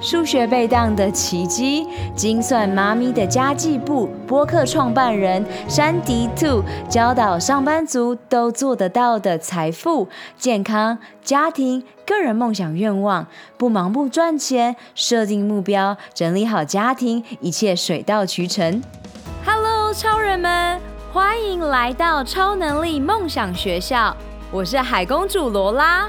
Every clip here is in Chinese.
数学被当的奇迹，精算妈咪的家计簿，播客创办人珊迪兔教导上班族都做得到的财富、健康、家庭、个人梦想愿望，不盲目赚钱，设定目标，整理好家庭，一切水到渠成。Hello，超人们，欢迎来到超能力梦想学校，我是海公主罗拉。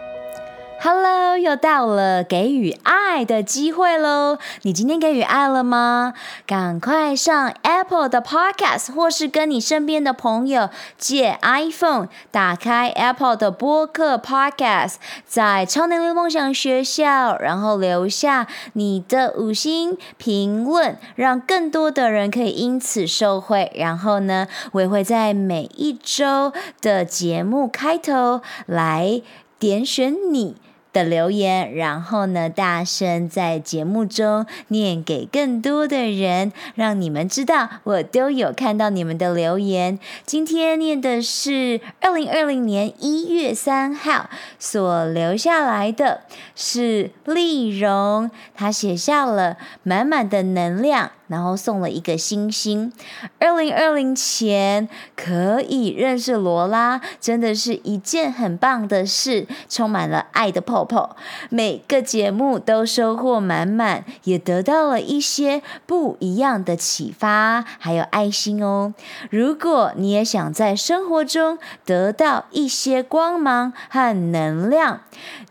！Hello，又到了给予爱的机会喽！你今天给予爱了吗？赶快上 Apple 的 Podcast，或是跟你身边的朋友借 iPhone，打开 Apple 的播客 Podcast，在超能力梦想学校，然后留下你的五星评论，让更多的人可以因此受惠。然后呢，我也会在每一周的节目开头来点选你的留言，然后呢，大声在节目中念给更多的人，让你们知道我都有看到你们的留言。今天念的是二零二零年一月三号所留下来的，是丽蓉，她写下了满满的能量。然后送了一个星星。二零二零前可以认识罗拉，真的是一件很棒的事，充满了爱的泡泡。每个节目都收获满满，也得到了一些不一样的启发，还有爱心哦。如果你也想在生活中得到一些光芒和能量，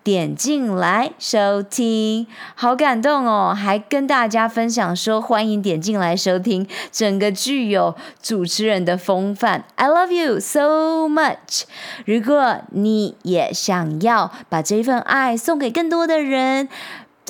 点进来收听，好感动哦！还跟大家分享说，欢迎点点进来收听，整个具有主持人的风范。I love you so much。如果你也想要把这份爱送给更多的人。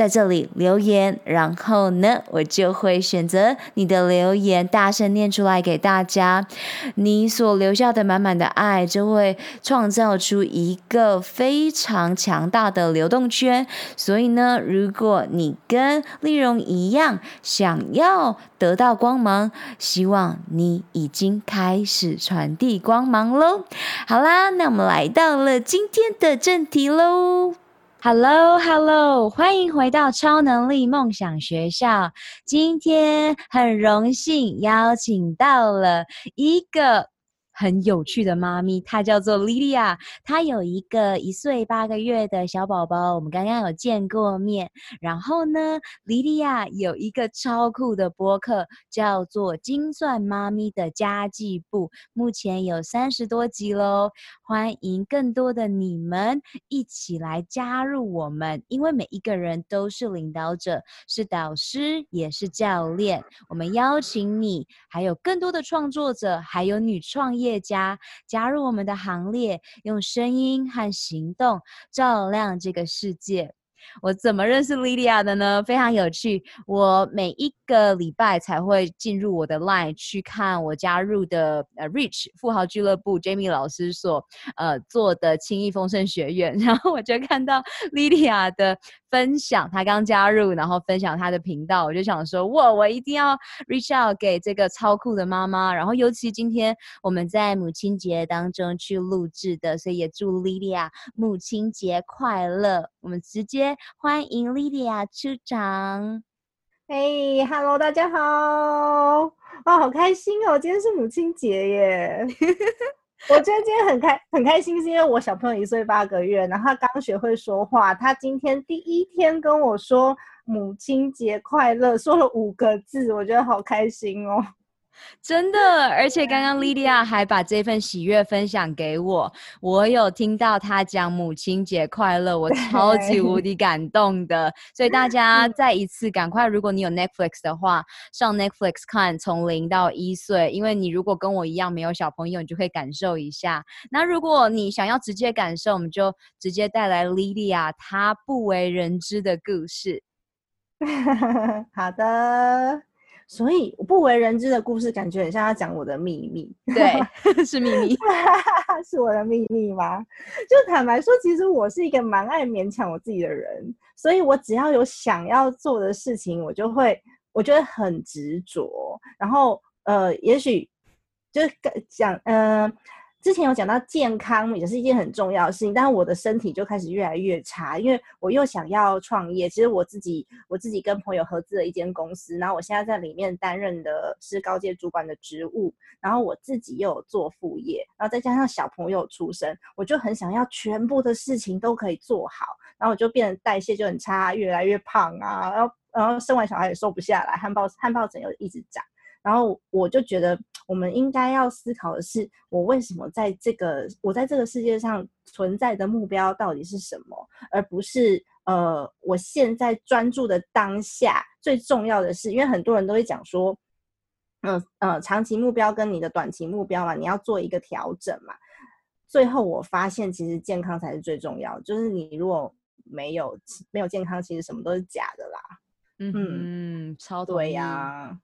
在这里留言，然后呢，我就会选择你的留言，大声念出来给大家。你所留下的满满的爱，就会创造出一个非常强大的流动圈。所以呢，如果你跟丽蓉一样，想要得到光芒，希望你已经开始传递光芒喽。好啦，那我们来到了今天的正题喽。Hello，Hello，欢迎回到超能力梦想学校。今天很荣幸邀请到了一个。很有趣的妈咪，她叫做莉莉亚，她有一个一岁八个月的小宝宝，我们刚刚有见过面。然后呢，莉莉亚有一个超酷的播客，叫做《精算妈咪的家计部》，目前有三十多集喽。欢迎更多的你们一起来加入我们，因为每一个人都是领导者，是导师，也是教练。我们邀请你，还有更多的创作者，还有女创业。业家加入我们的行列，用声音和行动照亮这个世界。我怎么认识莉莉亚的呢？非常有趣。我每一个礼拜才会进入我的 LINE 去看我加入的呃 Rich 富豪俱乐部 Jamie 老师所呃做的轻易丰盛学院，然后我就看到莉莉亚的分享，她刚加入，然后分享她的频道，我就想说，哇，我一定要 reach out 给这个超酷的妈妈。然后尤其今天我们在母亲节当中去录制的，所以也祝莉莉亚母亲节快乐。我们直接。欢迎莉莉亚出场。嘿哈喽，大家好！哇，好开心哦！今天是母亲节耶！我觉得今天很开很开心，是因为我小朋友一岁八个月，然后他刚学会说话，他今天第一天跟我说母亲节快乐，说了五个字，我觉得好开心哦。真的，而且刚刚 莉莉亚还把这份喜悦分享给我，我有听到她讲母亲节快乐，我 超级无敌感动的。所以大家再一次赶快，如果你有 Netflix 的话，上 Netflix 看从零到一岁，因为你如果跟我一样没有小朋友，你就可以感受一下。那如果你想要直接感受，我们就直接带来莉莉亚她不为人知的故事。好的。所以不为人知的故事，感觉很像要讲我的秘密。对，是秘密，是我的秘密吗？就坦白说，其实我是一个蛮爱勉强我自己的人，所以我只要有想要做的事情，我就会，我觉得很执着。然后，呃，也许就是讲，嗯、呃。之前有讲到健康也是一件很重要的事情，但是我的身体就开始越来越差，因为我又想要创业。其实我自己我自己跟朋友合资了一间公司，然后我现在在里面担任的是高阶主管的职务，然后我自己又有做副业，然后再加上小朋友出生，我就很想要全部的事情都可以做好，然后我就变得代谢就很差，越来越胖啊，然后然后生完小孩也瘦不下来，汗疱汗疱疹又一直长。然后我就觉得，我们应该要思考的是，我为什么在这个我在这个世界上存在的目标到底是什么，而不是呃，我现在专注的当下最重要的是，因为很多人都会讲说，嗯呃，长期目标跟你的短期目标嘛，你要做一个调整嘛。最后我发现，其实健康才是最重要的，就是你如果没有没有健康，其实什么都是假的啦。嗯嗯，超对呀。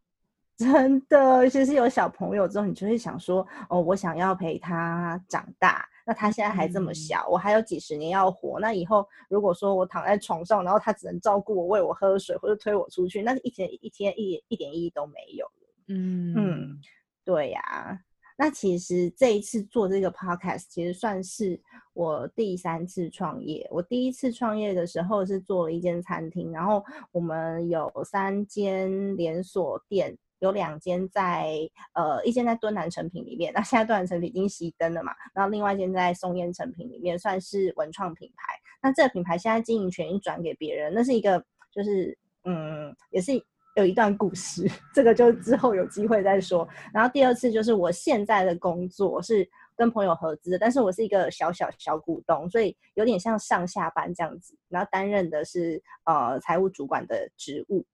真的，其实有小朋友之后，你就会想说，哦，我想要陪他长大。那他现在还这么小，嗯、我还有几十年要活。那以后如果说我躺在床上，然后他只能照顾我、喂我喝水或者推我出去，那一天一天一一点意义都没有。嗯嗯，对呀、啊。那其实这一次做这个 podcast，其实算是我第三次创业。我第一次创业的时候是做了一间餐厅，然后我们有三间连锁店。有两间在呃，一间在敦南成品里面，那现在敦南成品已经熄灯了嘛。然后另外一间在松烟成品里面，算是文创品牌。那这个品牌现在经营权已经转给别人，那是一个就是嗯，也是有一段故事，这个就之后有机会再说。然后第二次就是我现在的工作是跟朋友合资，但是我是一个小小小股东，所以有点像上下班这样子。然后担任的是呃财务主管的职务。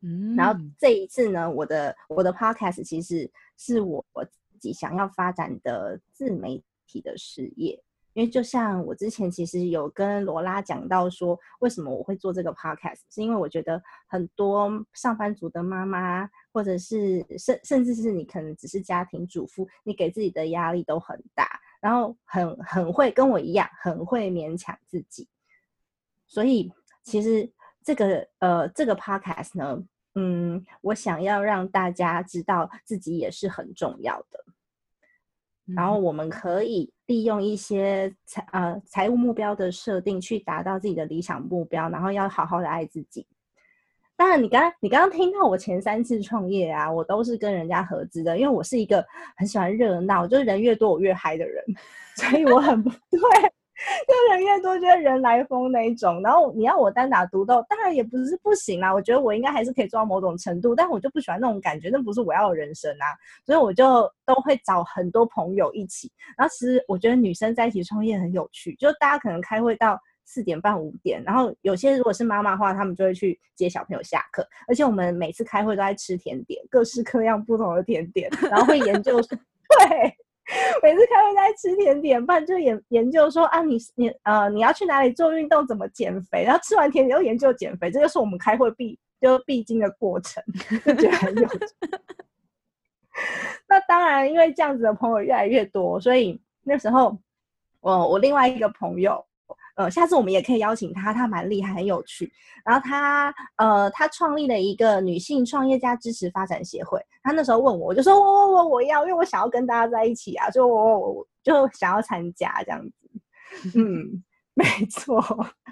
嗯，然后这一次呢，我的我的 podcast 其实是我我自己想要发展的自媒体的事业，因为就像我之前其实有跟罗拉讲到说，为什么我会做这个 podcast，是因为我觉得很多上班族的妈妈，或者是甚甚至是你可能只是家庭主妇，你给自己的压力都很大，然后很很会跟我一样，很会勉强自己，所以其实。这个呃，这个 podcast 呢，嗯，我想要让大家知道自己也是很重要的。然后我们可以利用一些财呃财务目标的设定，去达到自己的理想目标。然后要好好的爱自己。当然，你刚刚你刚刚听到我前三次创业啊，我都是跟人家合资的，因为我是一个很喜欢热闹，就是人越多我越嗨的人，所以我很不 对。就人越多，觉得人来疯那一种。然后你要我单打独斗，当然也不是不行啦。我觉得我应该还是可以做到某种程度，但我就不喜欢那种感觉，那不是我要的人生啊。所以我就都会找很多朋友一起。然后其实我觉得女生在一起创业很有趣，就大家可能开会到四点半五点，然后有些如果是妈妈的话，他们就会去接小朋友下课。而且我们每次开会都在吃甜点，各式各样不同的甜点，然后会研究 对。每次开会在吃甜点，饭就研研究说啊，你你呃你要去哪里做运动，怎么减肥，然后吃完甜点又研究减肥，这就是我们开会必就必经的过程，就觉得很有趣。那当然，因为这样子的朋友越来越多，所以那时候我我另外一个朋友。呃，下次我们也可以邀请他，他蛮厉害，很有趣。然后他呃，他创立了一个女性创业家支持发展协会。他那时候问我，我就说我我我我要，因为我想要跟大家在一起啊，就我我就想要参加这样子。嗯，没错。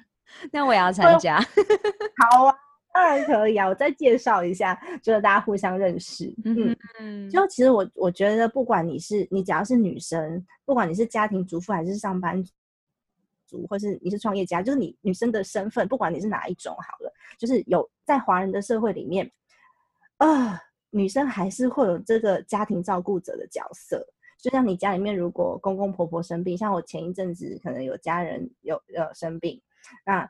那我也要参加。好啊，当然可以啊。我再介绍一下，就是大家互相认识。嗯嗯。就其实我我觉得，不管你是你只要是女生，不管你是家庭主妇还是上班或是你是创业家，就是你女生的身份，不管你是哪一种，好了，就是有在华人的社会里面，啊、呃，女生还是会有这个家庭照顾者的角色。就像你家里面，如果公公婆婆生病，像我前一阵子可能有家人有呃生病，那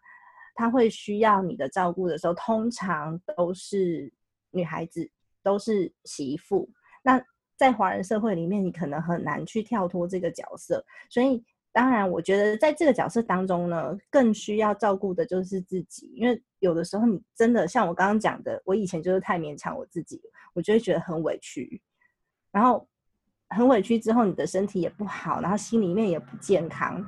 他会需要你的照顾的时候，通常都是女孩子，都是媳妇。那在华人社会里面，你可能很难去跳脱这个角色，所以。当然，我觉得在这个角色当中呢，更需要照顾的就是自己，因为有的时候你真的像我刚刚讲的，我以前就是太勉强我自己，我就会觉得很委屈，然后很委屈之后，你的身体也不好，然后心里面也不健康。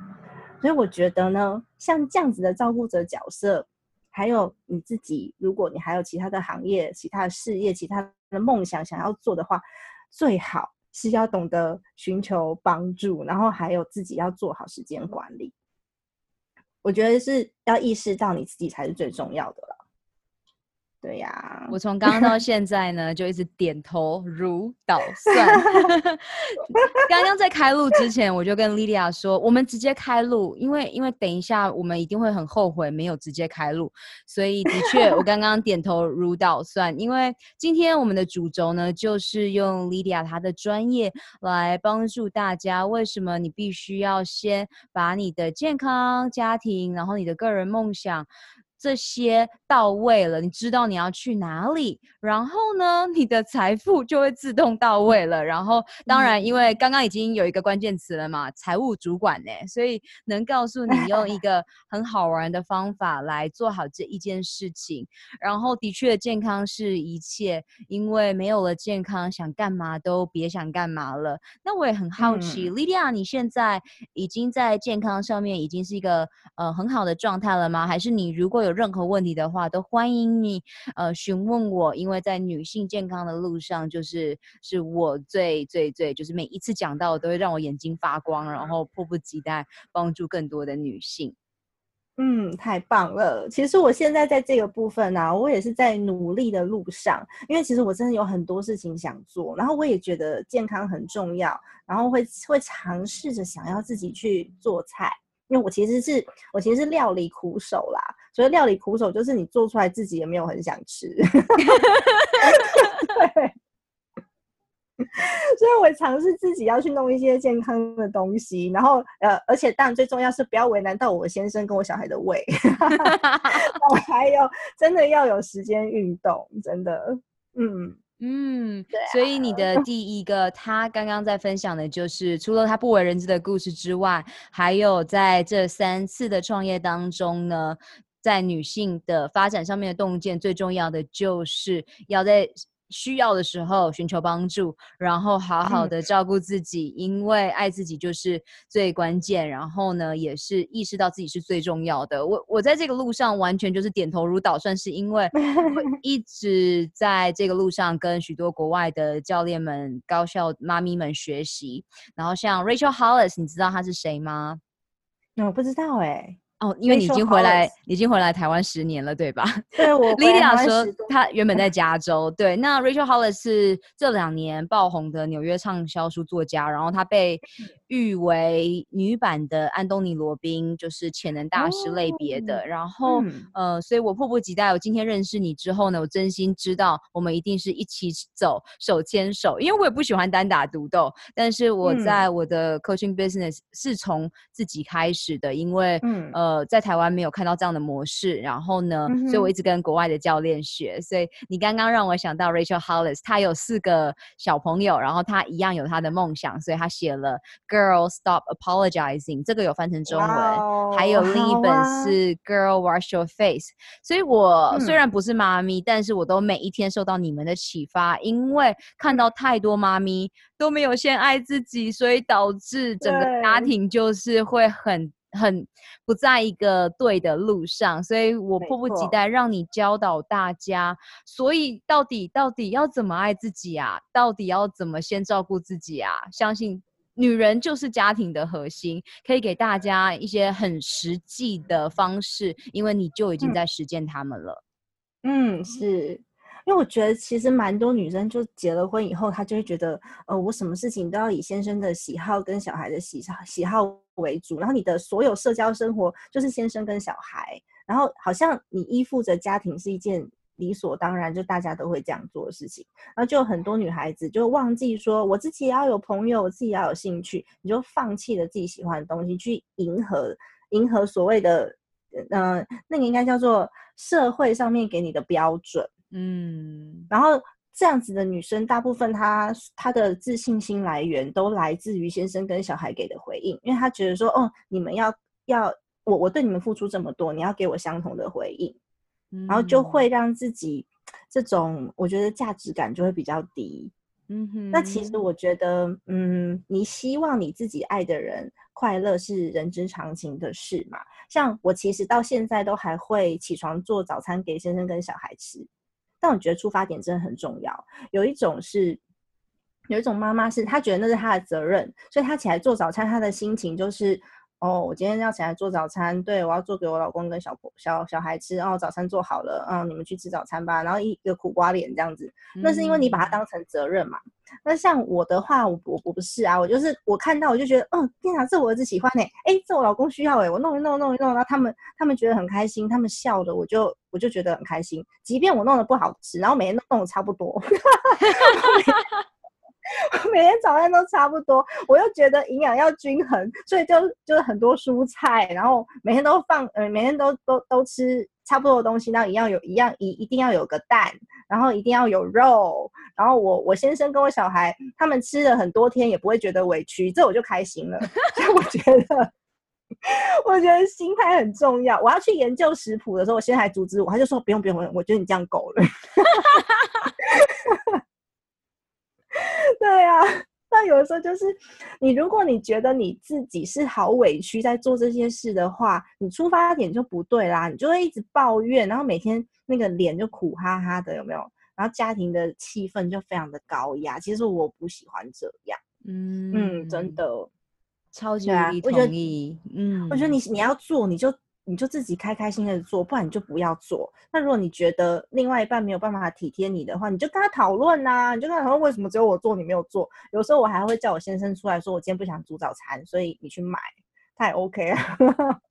所以我觉得呢，像这样子的照顾者角色，还有你自己，如果你还有其他的行业、其他的事业、其他的梦想想要做的话，最好是要懂得寻求帮助，然后还有自己要做好时间管理。我觉得是要意识到你自己才是最重要的了。对呀、啊，我从刚刚到现在呢，就一直点头如捣蒜。刚刚在开录之前，我就跟莉莉亚说，我们直接开录，因为因为等一下我们一定会很后悔没有直接开录。所以的确，我刚刚点头如捣蒜，因为今天我们的主轴呢，就是用莉莉亚她的专业来帮助大家。为什么你必须要先把你的健康、家庭，然后你的个人梦想，这些到位了，你知道你要去哪里，然后呢，你的财富就会自动到位了。然后，当然，因为刚刚已经有一个关键词了嘛，财务主管呢，所以能告诉你用一个 很好玩的方法来做好这一件事情。然后，的确，健康是一切，因为没有了健康，想干嘛都别想干嘛了。那我也很好奇，莉莉亚，你现在已经在健康上面已经是一个呃很好的状态了吗？还是你如果有有任何问题的话，都欢迎你呃询问我，因为在女性健康的路上，就是是我最最最就是每一次讲到都会让我眼睛发光，然后迫不及待帮助更多的女性。嗯，太棒了！其实我现在在这个部分呢、我也是在努力的路上，因为其实我真的有很多事情想做，然后我也觉得健康很重要，然后会会尝试着想要自己去做菜。因为我其实是我其实是料理苦手啦，所以料理苦手就是你做出来自己也没有很想吃，对，所以我尝试自己要去弄一些健康的东西，然后呃，而且当然最重要是不要为难到我先生跟我小孩的胃，我还有真的要有时间运动，真的，嗯。嗯，对啊，所以你的第一个，他刚刚在分享的就是，除了他不为人知的故事之外，还有在这三次的创业当中呢，在女性的发展上面的洞见，最重要的就是要在。需要的时候寻求帮助，然后好好的照顾自己，嗯，因为爱自己就是最关键。然后呢，也是意识到自己是最重要的。我我在这个路上完全就是点头如捣蒜，是因为我 一直在这个路上跟许多国外的教练们、高校妈咪们学习。然后像 Rachel Hollis，你知道她是谁吗？我不知道哎、欸。哦，因为你已经回来，你已经回来台湾十年了，对吧？对，我。莉莉亚说，她原本在加州。对，那 Rachel Hollis 是这两年爆红的纽约畅销书作家，然后她被誉为女版的安东尼罗宾，就是潜能大师类别的。哦、然后、嗯，呃，所以我迫不及待，我今天认识你之后呢，我真心知道我们一定是一起走，手牵手。因为我也不喜欢单打独斗，但是我在我的 coaching business 是从自己开始的，因为，嗯，呃。呃，在台湾没有看到这样的模式，然后呢，嗯、所以我一直跟国外的教练学。所以你刚刚让我想到 Rachel Hollis，她有四个小朋友，然后她一样有她的梦想，所以她写了 Girl Stop Apologizing，这个有翻成中文。Wow, 还有另一本是 Girl Wash Your Face。所以我虽然不是妈咪，嗯，但是我都每一天受到你们的启发，因为看到太多妈咪都没有先爱自己，所以导致整个家庭就是会很。很不在一个对的路上，所以我迫不及待让你教导大家。所以到底到底要怎么爱自己啊？到底要怎么先照顾自己啊？相信女人就是家庭的核心，可以给大家一些很实际的方式，因为你就已经在实践他们了。嗯，是。因为我觉得其实蛮多女生就结了婚以后，她就会觉得，呃，我什么事情都要以先生的喜好跟小孩的喜好喜好为主，然后你的所有社交生活就是先生跟小孩，然后好像你依附着家庭是一件理所当然，就大家都会这样做的事情，然后就很多女孩子就忘记说，我自己也要有朋友，我自己也要有兴趣，你就放弃了自己喜欢的东西，去迎合迎合所谓的，嗯、呃，那个应该叫做社会上面给你的标准。嗯，然后这样子的女生，大部分她她的自信心来源都来自于先生跟小孩给的回应，因为她觉得说，哦，你们要要我我对你们付出这么多，你要给我相同的回应，嗯、然后就会让自己这种我觉得价值感就会比较低。嗯哼，那其实我觉得，嗯，你希望你自己爱的人快乐是人之常情的事嘛。像我其实到现在都还会起床做早餐给先生跟小孩吃，但我觉得出发点真的很重要。有一种是，有一种妈妈是她觉得那是她的责任，所以她起来做早餐，她的心情就是。哦，我今天要起来做早餐，对，我要做给我老公跟小婆小小孩吃。哦，早餐做好了，嗯，你们去吃早餐吧。然后一个苦瓜脸这样子，那是因为你把它当成责任嘛。嗯、那像我的话，我我我不是啊，我就是我看到我就觉得，嗯，天哪，这我儿子喜欢哎，哎，这我老公需要哎，我弄一弄弄一弄，然后他们他们觉得很开心，他们笑的，我就我就觉得很开心，即便我弄得不好吃，然后每天都弄得差不多。我 每天早餐都差不多，我又觉得营养要均衡，所以就就是很多蔬菜，然后每天都放，呃，每天都都都吃差不多的东西，然后一样有一样一一定要有个蛋，然后一定要有肉，然后我我先生跟我小孩他们吃了很多天也不会觉得委屈，这我就开心了。所以我觉得，我觉得心态很重要。我要去研究食谱的时候，我先生还阻止我，他就说不用不用，我觉得你这样够了。对啊，那有的时候就是你，如果你觉得你自己是好委屈在做这些事的话，你出发点就不对啦，你就会一直抱怨，然后每天那个脸就苦哈哈的，有没有？然后家庭的气氛就非常的高压。其实我不喜欢这样，嗯嗯，真的，超级无敌同意。嗯，我觉得你你要做，你就。你就自己开开心心的做，不然你就不要做。那如果你觉得另外一半没有办法体贴你的话，你就跟他讨论呐，你就跟他讨论为什么只有我做你没有做。有时候我还会叫我先生出来说，我今天不想煮早餐，所以你去买，他也 OK 啊。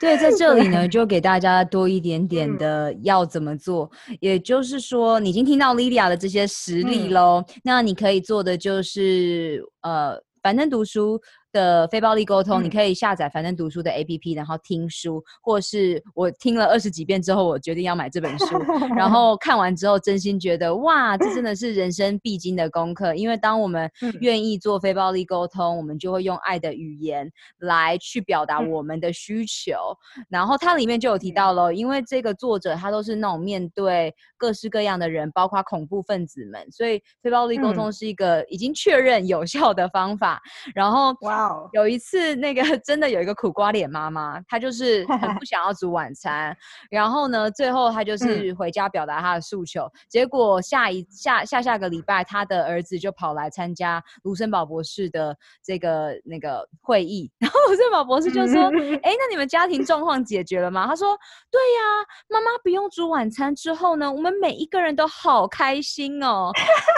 对，在这里呢，就给大家多一点点的要怎么做。嗯、也就是说，你已经听到 Lilia 的这些实例喽，嗯、那你可以做的就是呃，反正读书。的非暴力沟通，嗯、你可以下载樊登读书的 APP，然后听书，或是我听了二十几遍之后，我决定要买这本书，然后看完之后，真心觉得哇，这真的是人生必经的功课。因为当我们愿意做非暴力沟通，嗯、我们就会用爱的语言来去表达我们的需求。嗯、然后它里面就有提到了，因为这个作者他都是那种面对各式各样的人，包括恐怖分子们，所以非暴力沟通是一个已经确认有效的方法。嗯、然后哇。有一次，那个 真的有一个苦瓜脸妈妈，她就是很不 想要煮晚餐，然后呢，最后她就是回家表达她的诉求，嗯、结果下一下下下个礼拜，她的儿子就跑来参加卢森堡博士的这个那个会议，然后卢森堡博士就说：“哎，那你们家庭状况解决了吗？”他说：“对呀，妈妈不用煮晚餐之后呢，我们每一个人都好开心哦。”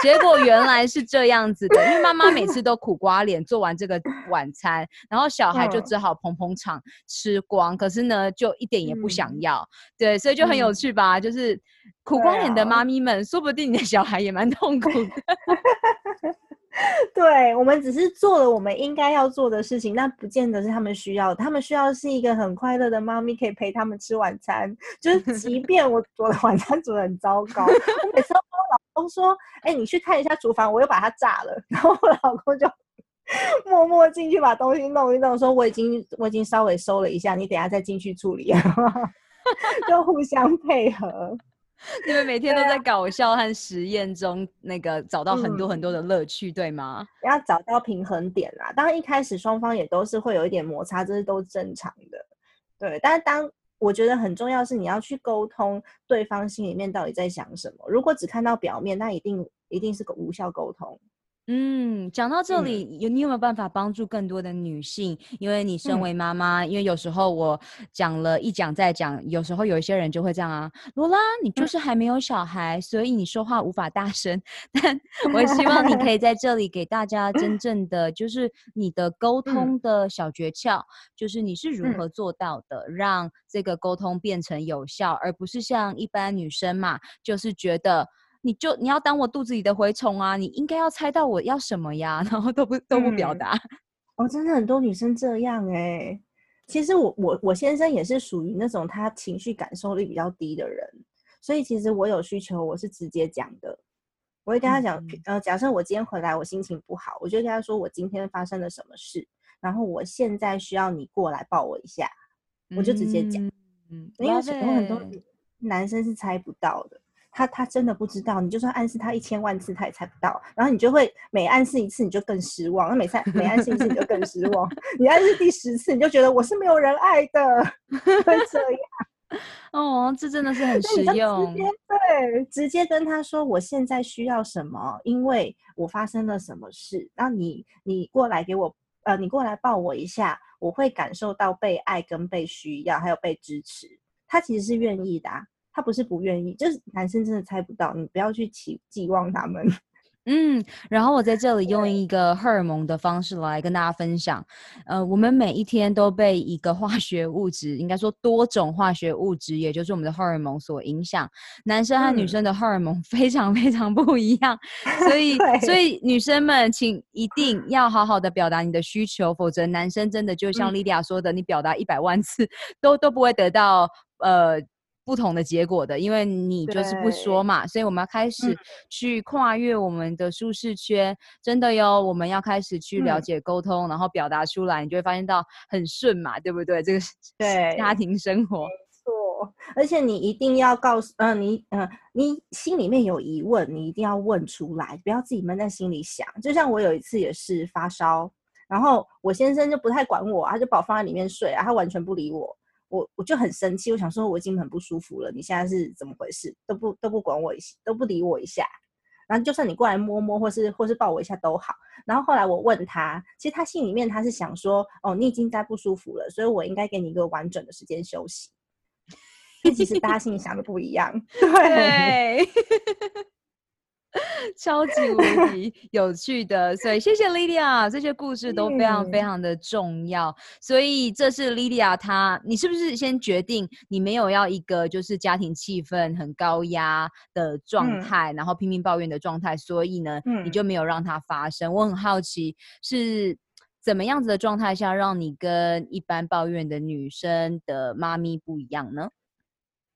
结果原来是这样子的，因为妈妈每次都苦瓜脸，做完这个晚餐，然后小孩就只好捧捧场吃光，可是呢，就一点也不想要。嗯、对，所以就很有趣吧？嗯、就是苦瓜脸的妈咪们，啊、说不定你的小孩也蛮痛苦的。对，我们只是做了我们应该要做的事情，那不见得是他们需要的。他们需要的是一个很快乐的妈咪，可以陪他们吃晚餐。就是即便我做的晚餐煮的很糟糕，我每次都跟我老公说：“哎、欸，你去看一下厨房，我又把它炸了。”然后我老公就。默默进去把东西弄一弄，说我已经我已经稍微收了一下，你等下再进去处理，就互相配合。你们每天都在搞笑和实验中，那个找到很多很多的乐趣，嗯、对吗？要找到平衡点啦。当然一开始双方也都是会有一点摩擦，这是都正常的。对，但是当我觉得很重要是你要去沟通对方心里面到底在想什么。如果只看到表面，那一定一定是个无效沟通。嗯，讲到这里，有、嗯、你有没有办法帮助更多的女性？因为你身为妈妈，嗯、因为有时候我讲了一讲再讲，有时候有一些人就会这样啊，罗拉，你就是还没有小孩，嗯、所以你说话无法大声。但 我希望你可以在这里给大家真正的，就是你的沟通的小诀窍，嗯、就是你是如何做到的，嗯、让这个沟通变成有效，而不是像一般女生嘛，就是觉得。你就你要当我肚子里的蛔虫啊！你应该要猜到我要什么呀，然后都不都不表达。嗯、哦，真的很多女生这样哎、欸。其实我我我先生也是属于那种他情绪感受力比较低的人，所以其实我有需求我是直接讲的。我会跟他讲，嗯、呃，假设我今天回来，我心情不好，我就跟他说我今天发生了什么事，然后我现在需要你过来抱我一下，我就直接讲。嗯，因为有很多男生是猜不到的，他他真的不知道，你就算暗示他一千万次，他也猜不到。然后你就会每暗示一次，你就更失望；那每次每暗示一次，你就更失望。你暗示第十次，你就觉得我是没有人爱的，会这样。哦，这真的是很实用。直接对，直接跟他说我现在需要什么，因为我发生了什么事。然后你你过来给我，呃，你过来抱我一下，我会感受到被爱跟被需要，还有被支持。他其实是愿意的啊，他不是不愿意，就是男生真的猜不到，你不要去期寄望他们。嗯，然后我在这里用一个荷尔蒙的方式来跟大家分享。呃，我们每一天都被一个化学物质，应该说多种化学物质，也就是我们的荷尔蒙所影响。男生和女生的荷尔蒙 非常非常不一样，嗯、所以 所以女生们请一定要好好的表达你的需求，否则男生真的就像莉迪亚说的，嗯、你表达一百万次都都不会得到呃。不同的结果的，因为你就是不说嘛，所以我们要开始去跨越我们的舒适圈，嗯、真的哟，我们要开始去了解沟通，嗯、然后表达出来，你就会发现到很顺嘛，对不对？这个对家庭生活，没错。而且你一定要告诉，嗯、呃，你，嗯、呃，你心里面有疑问，你一定要问出来，不要自己闷在心里想。就像我有一次也是发烧，然后我先生就不太管我，他就把我放在里面睡啊，他完全不理我。我我就很生气，我想说我已经很不舒服了，你现在是怎么回事？都不都不管我一下，都不理我一下。然后就算你过来摸摸，或是或是抱我一下都好。然后后来我问他，其实他心里面他是想说，哦，你已经在不舒服了，所以我应该给你一个完整的时间休息。其实大家心里想的不一样，对。对超级无敌 有趣的，所以谢谢 Lydia，这些故事都非常非常的重要。嗯、所以这是 Lydia，她你是不是先决定你没有要一个就是家庭气氛很高压的状态，嗯、然后拼命抱怨的状态，所以呢，嗯、你就没有让它发生。我很好奇是怎么样子的状态下，让你跟一般抱怨的女生的妈咪不一样呢？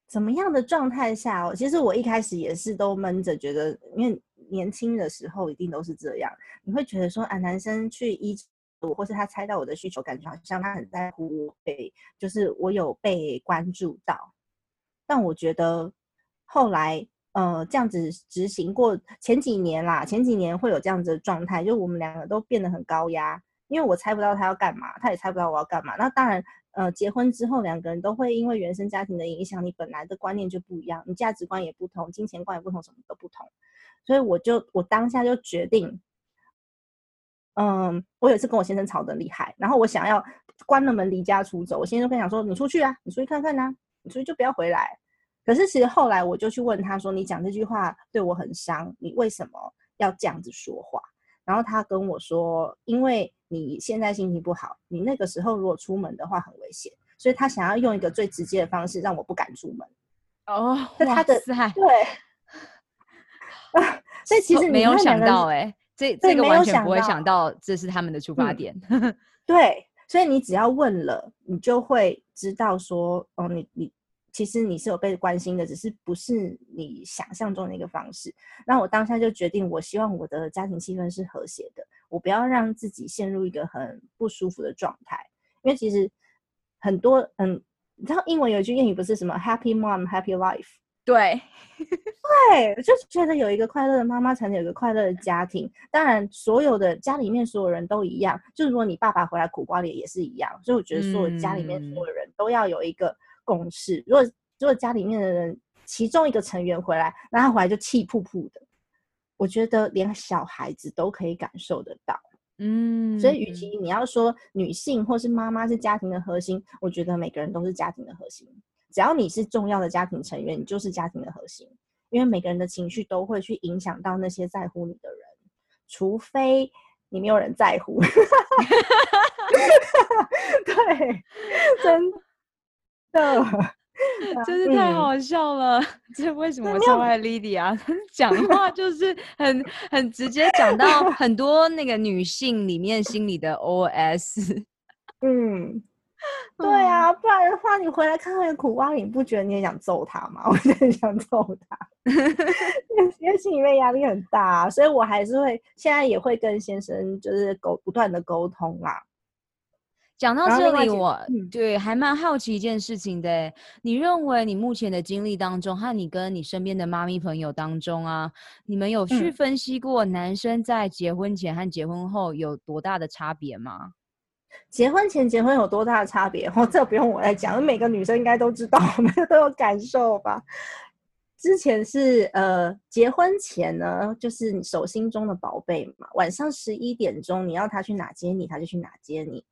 怎么样的状态下哦？其实我一开始也是都闷着，觉得因为年轻的时候一定都是这样，你会觉得说啊，男生去依我，或是他猜到我的需求，感觉好像他很在乎我，被就是我有被关注到。但我觉得后来呃这样子执行过前几年啦，前几年会有这样子的状态，就我们两个都变得很高压，因为我猜不到他要干嘛，他也猜不到我要干嘛。那当然。呃，结婚之后，两个人都会因为原生家庭的影响，你本来的观念就不一样，你价值观也不同，金钱观也不同，什么都不同。所以我就我当下就决定，嗯，我有一次跟我先生吵得厉害，然后我想要关了门离家出走，我先生跟我讲说：“你出去啊，你出去看看呐，你出去就不要回来。”可是其实后来我就去问他说：“你讲这句话对我很伤，你为什么要这样子说话？”然后他跟我说：“因为。”你现在心情不好，你那个时候如果出门的话很危险，所以他想要用一个最直接的方式让我不敢出门。哦，他的对，啊，所以其实没有想到哎、欸，这这个完全不会想到这是他们的出发点。嗯、对，所以你只要问了，你就会知道说，哦，你你。其实你是有被关心的，只是不是你想象中的一个方式。那我当下就决定，我希望我的家庭气氛是和谐的，我不要让自己陷入一个很不舒服的状态。因为其实很多，嗯，你知道英文有一句谚语不是什么 “Happy Mom, Happy Life”？对，对，就是觉得有一个快乐的妈妈才能有一个快乐的家庭。当然，所有的家里面所有人都一样，就是如果你爸爸回来苦瓜脸也是一样。所以我觉得，所有家里面所有人都要有一个。共识。如果如果家里面的人其中一个成员回来，那他回来就气噗噗的，我觉得连小孩子都可以感受得到。嗯，所以与其你要说女性或是妈妈是家庭的核心，我觉得每个人都是家庭的核心。只要你是重要的家庭成员，你就是家庭的核心。因为每个人的情绪都会去影响到那些在乎你的人，除非你没有人在乎。对，真。的，真是太好笑了！嗯、这为什么我超爱 Lydia？讲话就是很很直接，讲到很多那个女性里面心里的 OS。嗯，对啊，不然的话，你回来看看苦瓜，你不觉得你也想揍他吗？我真的想揍他，因为心里面压力很大，所以我还是会现在也会跟先生就是沟不断的沟通啦。讲到这里，我对还蛮好奇一件事情的。你认为你目前的经历当中，和你跟你身边的妈咪朋友当中啊，你们有去分析过男生在结婚前和结婚后有多大的差别吗？结婚前、结婚有多大的差别？哦，这不用我来讲，每个女生应该都知道，我们都有感受吧。之前是呃，结婚前呢，就是你手心中的宝贝嘛，晚上十一点钟你要他去哪接你，他就去哪接你。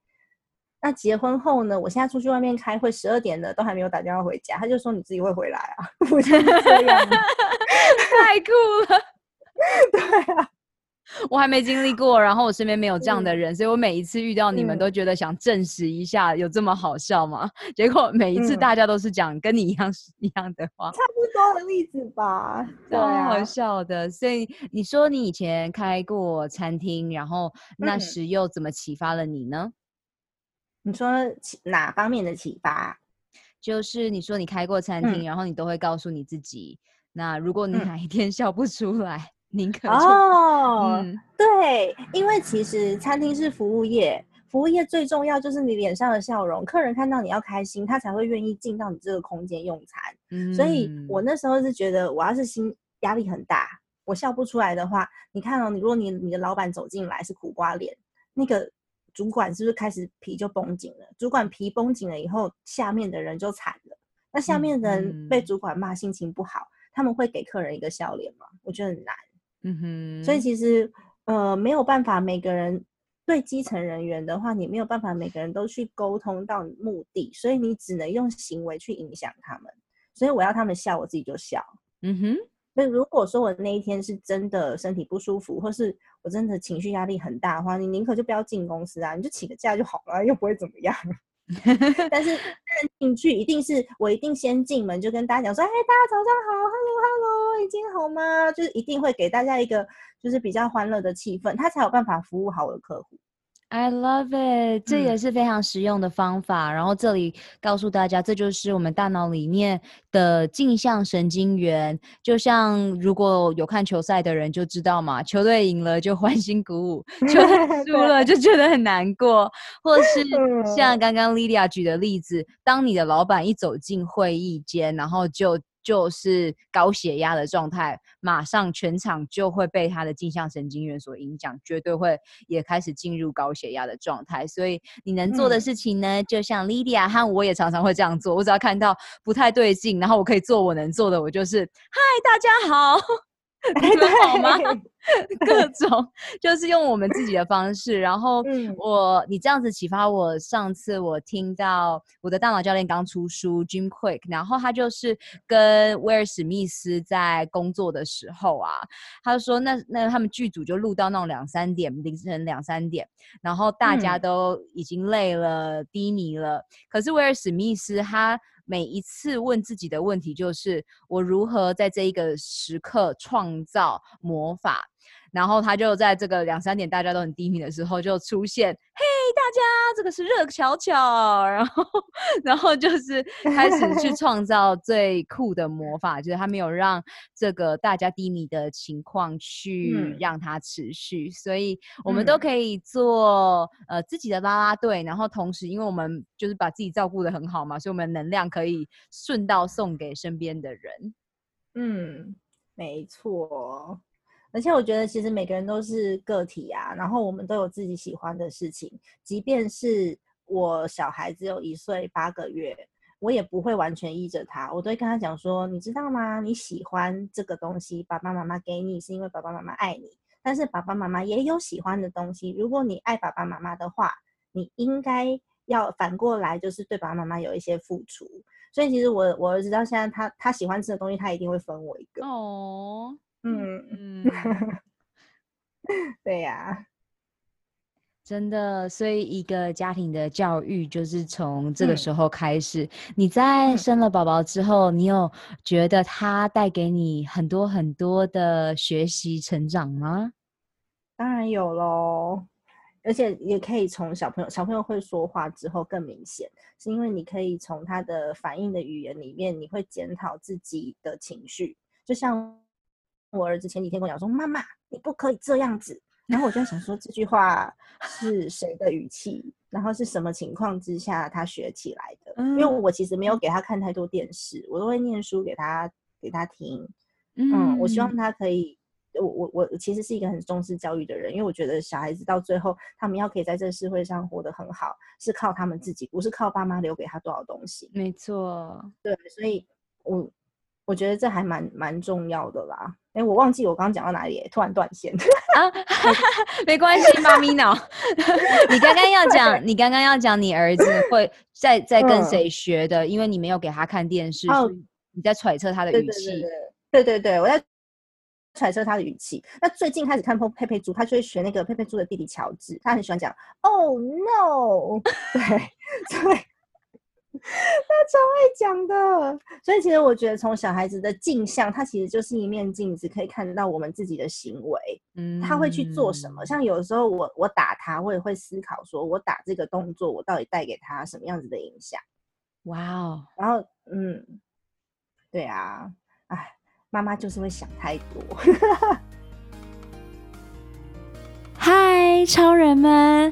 那结婚后呢？我现在出去外面开会，十二点了都还没有打电话回家，他就说你自己会回来啊，我就是这样，太酷了。对啊，我还没经历过，然后我身边没有这样的人，嗯、所以我每一次遇到你们都觉得想证实一下，有这么好笑吗？嗯、结果每一次大家都是讲跟你一样、嗯、一样的话，差不多的例子吧，对啊，好笑的。所以你说你以前开过餐厅，然后那时又怎么启发了你呢？嗯你说哪方面的启发？就是你说你开过餐厅，嗯、然后你都会告诉你自己，那如果你哪一天笑不出来，宁、嗯、可哦，嗯、对，因为其实餐厅是服务业，服务业最重要就是你脸上的笑容，客人看到你要开心，他才会愿意进到你这个空间用餐。嗯，所以我那时候是觉得，我要是心压力很大，我笑不出来的话，你看哦，你如果你你的老板走进来是苦瓜脸，那个。主管是不是开始皮就绷紧了？主管皮绷紧了以后，下面的人就惨了。那下面的人被主管骂，心情不好，嗯、他们会给客人一个笑脸吗？我觉得很难。嗯哼。所以其实呃没有办法，每个人对基层人员的话，你没有办法每个人都去沟通到目的，所以你只能用行为去影响他们。所以我要他们笑，我自己就笑。嗯哼。所以如果说我那一天是真的身体不舒服，或是我真的情绪压力很大的话，你宁可就不要进公司啊，你就请个假就好了，又不会怎么样。但是进去一定是我一定先进门就跟大家讲说，哎，大家早上好，hello hello，已经好吗？就是一定会给大家一个就是比较欢乐的气氛，他才有办法服务好我的客户。I love it，这也是非常实用的方法。嗯、然后这里告诉大家，这就是我们大脑里面的镜像神经元。就像如果有看球赛的人就知道嘛，球队赢了就欢欣鼓舞，球队 输了就觉得很难过。或是像刚刚 Lydia 举的例子，当你的老板一走进会议间，然后就。就是高血压的状态，马上全场就会被他的镜像神经元所影响，绝对会也开始进入高血压的状态。所以你能做的事情呢，嗯、就像 Lydia 和我也常常会这样做。我只要看到不太对劲，然后我可以做我能做的，我就是嗨，大家好。你们好吗？各种就是用我们自己的方式，然后我你这样子启发我。上次我听到我的大脑教练刚出书 Jim Quick，然后他就是跟威尔史密斯在工作的时候啊，他就说那那他们剧组就录到那种两三点凌晨两三点，然后大家都已经累了低迷了，可是威尔史密斯他。每一次问自己的问题就是：我如何在这一个时刻创造魔法？然后他就在这个两三点大家都很低迷的时候就出现，嘿，大家，这个是热巧巧，然后，然后就是开始去 创造最酷的魔法，就是他没有让这个大家低迷的情况去让它持续，嗯、所以我们都可以做呃自己的啦啦队，然后同时因为我们就是把自己照顾的很好嘛，所以我们能量可以顺道送给身边的人。嗯，没错。而且我觉得，其实每个人都是个体啊，然后我们都有自己喜欢的事情。即便是我小孩只有一岁八个月，我也不会完全依着他，我都会跟他讲说：“你知道吗？你喜欢这个东西，爸爸妈妈给你是因为爸爸妈妈爱你。但是爸爸妈妈也有喜欢的东西。如果你爱爸爸妈妈的话，你应该要反过来，就是对爸爸妈妈有一些付出。所以其实我我儿子到现在他，他他喜欢吃的东西，他一定会分我一个。哦。嗯嗯，对呀、啊，真的，所以一个家庭的教育就是从这个时候开始。嗯、你在生了宝宝之后，你有觉得他带给你很多很多的学习成长吗？当然有喽，而且也可以从小朋友小朋友会说话之后更明显，是因为你可以从他的反应的语言里面，你会检讨自己的情绪。就像我儿子前几天跟我讲说：“妈妈，你不可以这样子。”然后我就想说这句话是谁的语气，然后是什么情况之下他学起来的？嗯、因为我其实没有给他看太多电视，我都会念书给他给他听。嗯，嗯，我希望他可以。我我我其实是一个很重视教育的人，因为我觉得小孩子到最后，他们要可以在这个社会上活得很好，是靠他们自己，不是靠爸妈留给他多少东西。没错，对，所以我我觉得这还蛮蛮重要的啦。哎，我忘记我刚刚讲到哪里，突然断线 啊，没关系，妈咪脑。你刚刚要讲，你刚刚要讲你儿子会在在跟谁学的？嗯、因为你没有给他看电视，哦、你在揣测他的语气。对对对，我在。揣测他的语气。那最近开始看佩佩猪，他就会学那个佩佩猪的弟弟乔治，他很喜欢讲 “Oh no”，对，所以他超爱讲的。所以其实我觉得，从小孩子的镜像，他其实就是一面镜子，可以看得到我们自己的行为。嗯，他会去做什么？像有的时候我我打他，我也会思考，说我打这个动作，我到底带给他什么样子的影响？哇哦！然后嗯，对啊，哎。妈妈就是会想太多。嗨，超人们！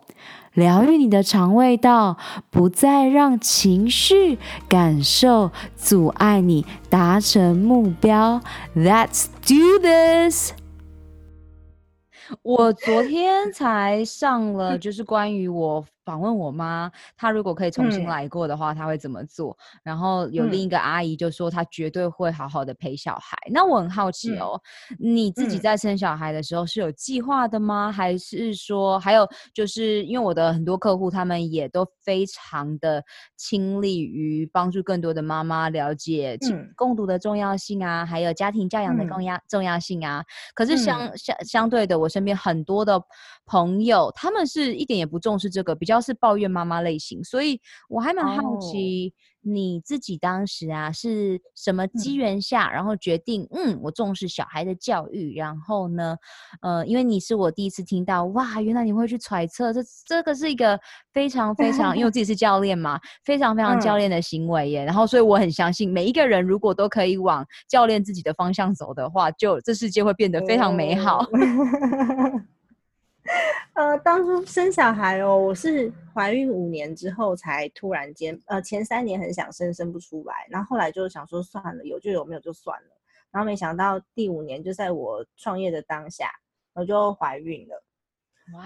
疗愈你的肠胃道，不再让情绪感受阻碍你达成目标。Let's do this。我昨天才上了，就是关于我。访问我妈，她如果可以重新来过的话，她、嗯、会怎么做？然后有另一个阿姨就说，她绝对会好好的陪小孩。嗯、那我很好奇哦，嗯、你自己在生小孩的时候是有计划的吗？嗯、还是说，还有就是因为我的很多客户，他们也都非常的倾力于帮助更多的妈妈了解共读的重要性啊，嗯、还有家庭教养的重要重要性啊。可是相相、嗯、相对的，我身边很多的朋友，他们是一点也不重视这个，比较。是抱怨妈妈类型，所以我还蛮好奇你自己当时啊、oh. 是什么机缘下，然后决定嗯，我重视小孩的教育，然后呢，呃，因为你是我第一次听到，哇，原来你会去揣测，这这个是一个非常非常，因为我自己是教练嘛，非常非常教练的行为耶。然后，所以我很相信，每一个人如果都可以往教练自己的方向走的话，就这世界会变得非常美好。Oh. 呃，当初生小孩哦，我是怀孕五年之后才突然间，呃，前三年很想生，生不出来，然后后来就想说算了，有就有，没有就算了。然后没想到第五年就在我创业的当下，我就怀孕了，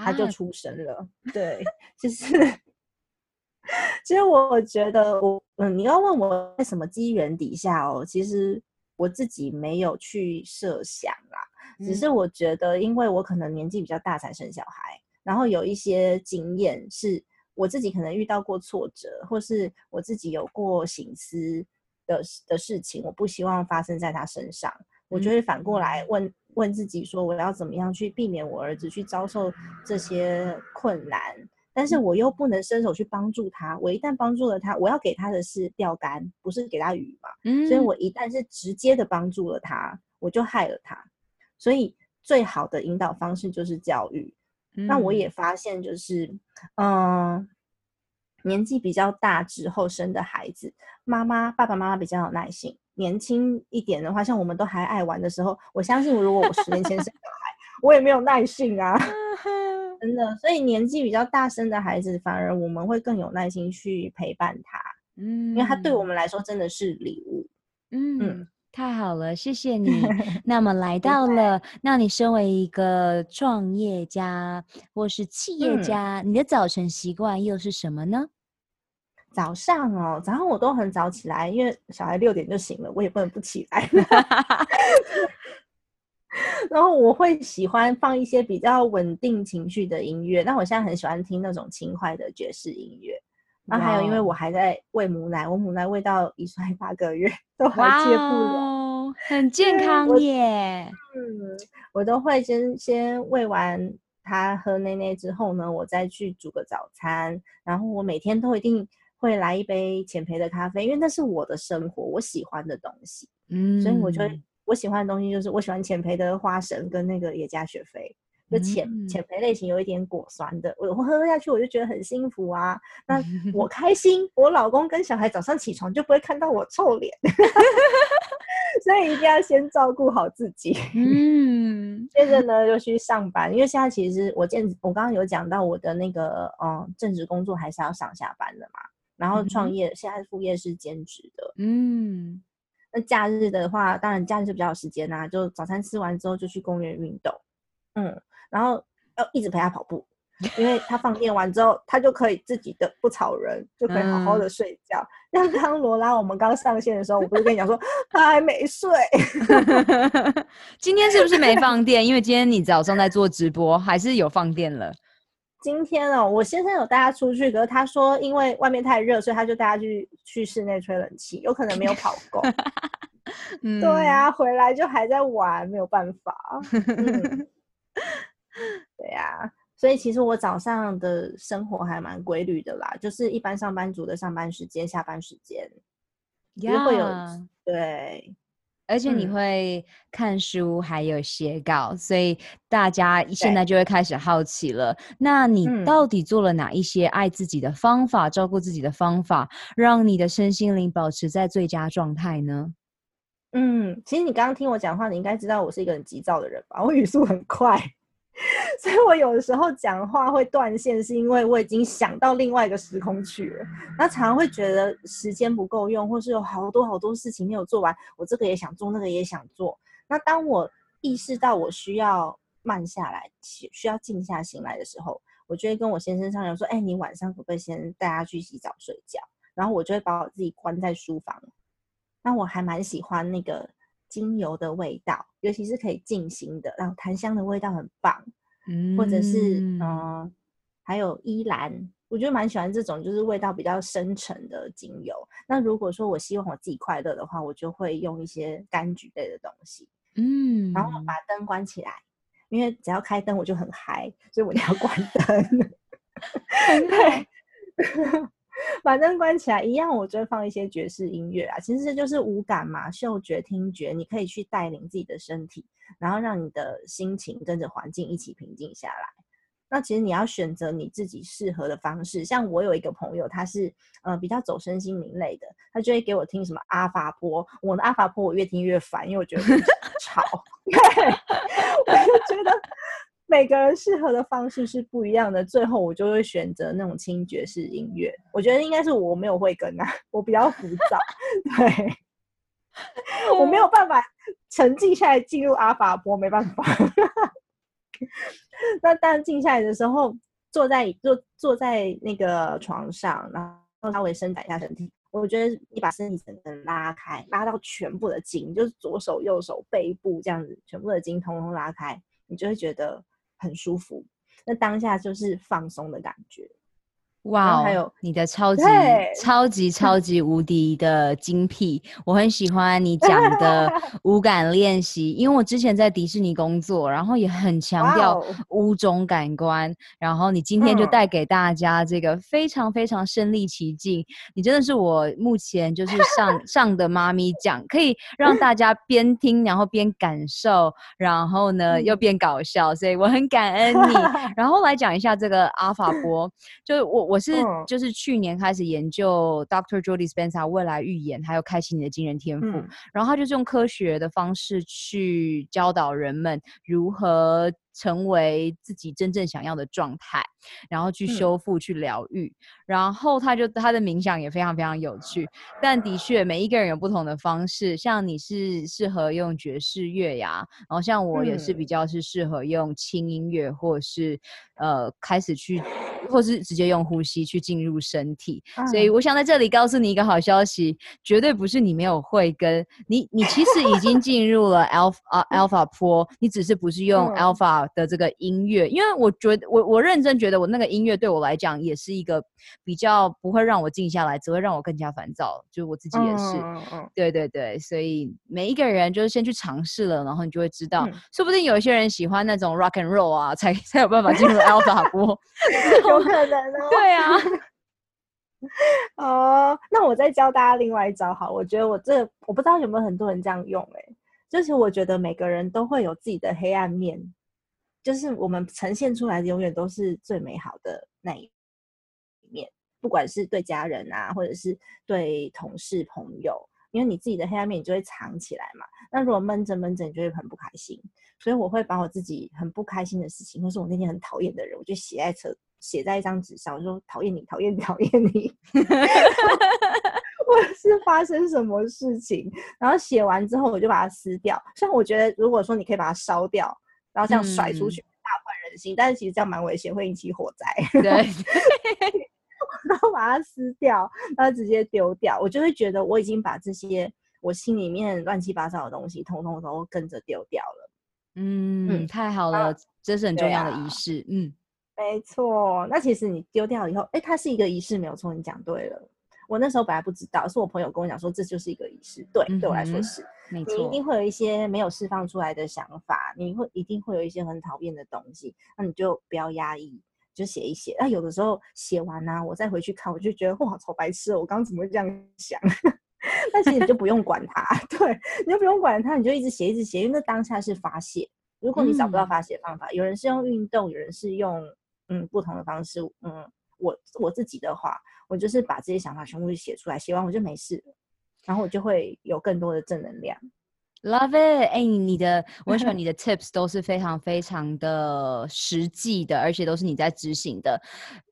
他就出生了。对，就是，其实我觉得我，嗯，你要问我在什么机缘底下哦，其实我自己没有去设想啦。只是我觉得，因为我可能年纪比较大才生小孩，然后有一些经验是我自己可能遇到过挫折，或是我自己有过醒思的的事情，我不希望发生在他身上，我就会反过来问问自己说，我要怎么样去避免我儿子去遭受这些困难，但是我又不能伸手去帮助他，我一旦帮助了他，我要给他的是钓竿，不是给他鱼嘛，嗯，所以我一旦是直接的帮助了他，我就害了他。所以最好的引导方式就是教育。那、嗯、我也发现，就是嗯、呃，年纪比较大之后生的孩子，妈妈爸爸妈妈比较有耐心。年轻一点的话，像我们都还爱玩的时候，我相信如果我十年前生小孩，我也没有耐性啊，真的。所以年纪比较大生的孩子，反而我们会更有耐心去陪伴他，嗯，因为他对我们来说真的是礼物，嗯。嗯太好了，谢谢 你。那么来到了，那你身为一个创业家或是企业家，嗯、你的早晨习惯又是什么呢？早上哦，早上我都很早起来，因为小孩六点就醒了，我也不能不起来。然后我会喜欢放一些比较稳定情绪的音乐，那我现在很喜欢听那种轻快的爵士音乐。然后还有，因为我还在喂母奶，我母奶喂到一岁 八个月都还接不了很健康耶。嗯，我都会先先喂完他喝奶奶之后呢，我再去煮个早餐。然后我每天都一定会来一杯浅焙的咖啡，因为那是我的生活，我喜欢的东西。嗯，所以我觉得我喜欢的东西就是我喜欢浅焙的花神跟那个野加雪菲。就浅浅焙类型，有一点果酸的，我喝下去我就觉得很幸福啊。那我开心，我老公跟小孩早上起床就不会看到我臭脸，所以一定要先照顾好自己。嗯，接着呢就去上班，因为现在其实我见我刚刚有讲到我的那个嗯正职工作还是要上下班的嘛，然后创业、嗯、现在副业是兼职的。嗯，那假日的话，当然假日就比较有时间啊，就早餐吃完之后就去公园运动。嗯。然后要一直陪他跑步，因为他放电完之后，他就可以自己的不吵人，就可以好好的睡觉。像刚罗拉我们刚上线的时候，我不是跟你讲说 他还没睡？今天是不是没放电？因为今天你早上在做直播，还是有放电了？今天哦，我先生有带他出去，可是他说因为外面太热，所以他就带他去去室内吹冷气，有可能没有跑够。嗯、对啊，回来就还在玩，没有办法。嗯 对呀、啊，所以其实我早上的生活还蛮规律的啦，就是一般上班族的上班时间、下班时间也会有。对，而且你会看书，还有写稿，嗯、所以大家现在就会开始好奇了。那你到底做了哪一些爱自己的方法、嗯、照顾自己的方法，让你的身心灵保持在最佳状态呢？嗯，其实你刚刚听我讲话，你应该知道我是一个很急躁的人吧？我语速很快。所以我有的时候讲话会断线，是因为我已经想到另外一个时空去了。那常常会觉得时间不够用，或是有好多好多事情没有做完，我这个也想做，那个也想做。那当我意识到我需要慢下来，需要静下心来的时候，我就会跟我先生商量说：“哎，你晚上可不可以先带他去洗澡睡觉？”然后我就会把我自己关在书房。那我还蛮喜欢那个。精油的味道，尤其是可以静心的，然后檀香的味道很棒，嗯，或者是嗯、呃，还有依兰，我觉得蛮喜欢这种，就是味道比较深沉的精油。那如果说我希望我自己快乐的话，我就会用一些柑橘类的东西，嗯，然后把灯关起来，因为只要开灯我就很嗨，所以我要关灯。对。反正关起来，一样，我就会放一些爵士音乐啊。其实这就是五感嘛，嗅觉、听觉，你可以去带领自己的身体，然后让你的心情跟着环境一起平静下来。那其实你要选择你自己适合的方式。像我有一个朋友，他是呃比较走身心灵类的，他就会给我听什么阿法波。我的阿法波我越听越烦，因为我觉得 吵。对，我就觉得。每个人适合的方式是不一样的，最后我就会选择那种轻爵士音乐。我觉得应该是我没有慧根啊，我比较浮躁，对，我没有办法沉静下来进入阿法波，没办法。那当静下来的时候，坐在坐坐在那个床上，然后稍微伸展一下身体。我觉得你把身体整个拉开，拉到全部的筋，就是左手、右手、背部这样子，全部的筋通通拉开，你就会觉得很舒服。那当下就是放松的感觉。哇，还有你的超级超级超级无敌的精辟，我很喜欢你讲的 五感练习，因为我之前在迪士尼工作，然后也很强调五种感官，然后你今天就带给大家这个非常非常身临其境，你真的是我目前就是上 上的妈咪讲，可以让大家边听然后边感受，然后呢又变搞笑，所以我很感恩你。然后来讲一下这个阿法波，就是我我。我是就是去年开始研究 Dr. Jody Spencer 未来预言，还有开启你的惊人天赋，嗯、然后他就是用科学的方式去教导人们如何。成为自己真正想要的状态，然后去修复、嗯、去疗愈，然后他就他的冥想也非常非常有趣。但的确，每一个人有不同的方式，像你是适合用爵士乐呀，然后像我也是比较是适合用轻音乐，或者是呃开始去，或是直接用呼吸去进入身体。嗯、所以我想在这里告诉你一个好消息，绝对不是你没有慧根，你你其实已经进入了 alpha 啊 alpha 坡，你只是不是用 alpha。的这个音乐，因为我觉得我我认真觉得我那个音乐对我来讲也是一个比较不会让我静下来，只会让我更加烦躁。就我自己也是，嗯、对对对，所以每一个人就是先去尝试了，然后你就会知道，嗯、说不定有一些人喜欢那种 rock and roll 啊，才才有办法进入 alpha 波，有可能哦。对啊，哦，那我再教大家另外一招好，我觉得我这我不知道有没有很多人这样用哎、欸，就是我觉得每个人都会有自己的黑暗面。就是我们呈现出来的永远都是最美好的那一面，不管是对家人啊，或者是对同事朋友，因为你自己的黑暗面你就会藏起来嘛。那如果闷着闷着，你就会很不开心。所以我会把我自己很不开心的事情，或是我那天很讨厌的人，我就写在车，写在一张纸上，我说讨厌你，讨厌你，讨厌你，或者是发生什么事情，然后写完之后我就把它撕掉。像我觉得，如果说你可以把它烧掉。然后这样甩出去，大快人心。嗯、但是其实这样蛮危险，会引起火灾。对，然后把它撕掉，然后直接丢掉。我就会觉得我已经把这些我心里面乱七八糟的东西，通通都跟着丢掉了。嗯，嗯太好了，啊、这是很重要的仪式。啊、嗯，没错。那其实你丢掉以后，哎，它是一个仪式，没有错，你讲对了。我那时候本来不知道，是我朋友跟我讲说，这就是一个仪式。对，嗯、对我来说是。没错。你一定会有一些没有释放出来的想法，你会一定会有一些很讨厌的东西，那你就不要压抑，就写一写。那有的时候写完呢、啊，我再回去看，我就觉得哇，超白痴，我刚刚怎么会这样想？但其实你就不用管它，对，你就不用管它，你就一直写，一直写，因为那当下是发泄。如果你找不到发泄方法，嗯、有人是用运动，有人是用嗯不同的方式，嗯，我我自己的话。我就是把这些想法全部写出来，写完我就没事了，然后我就会有更多的正能量。Love it！哎，你的我喜欢 你的 tips 都是非常非常的实际的，而且都是你在执行的。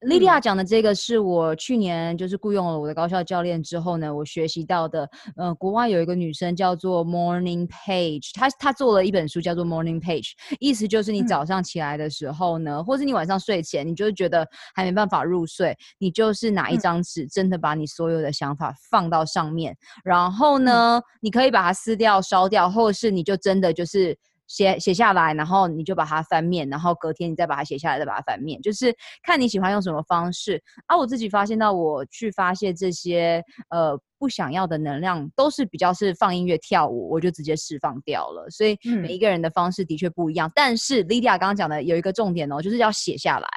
Lydia 讲的这个是我去年就是雇佣了我的高校教练之后呢，我学习到的。呃，国外有一个女生叫做 Morning Page，她她做了一本书叫做 Morning Page，意思就是你早上起来的时候呢，嗯、或是你晚上睡前，你就觉得还没办法入睡，你就是拿一张纸，真的把你所有的想法放到上面，然后呢，嗯、你可以把它撕掉、烧掉。然后是你就真的就是写写下来，然后你就把它翻面，然后隔天你再把它写下来，再把它翻面，就是看你喜欢用什么方式。啊，我自己发现到，我去发泄这些呃不想要的能量，都是比较是放音乐跳舞，我就直接释放掉了。所以每一个人的方式的确不一样。嗯、但是 Lydia 刚刚讲的有一个重点哦，就是要写下来，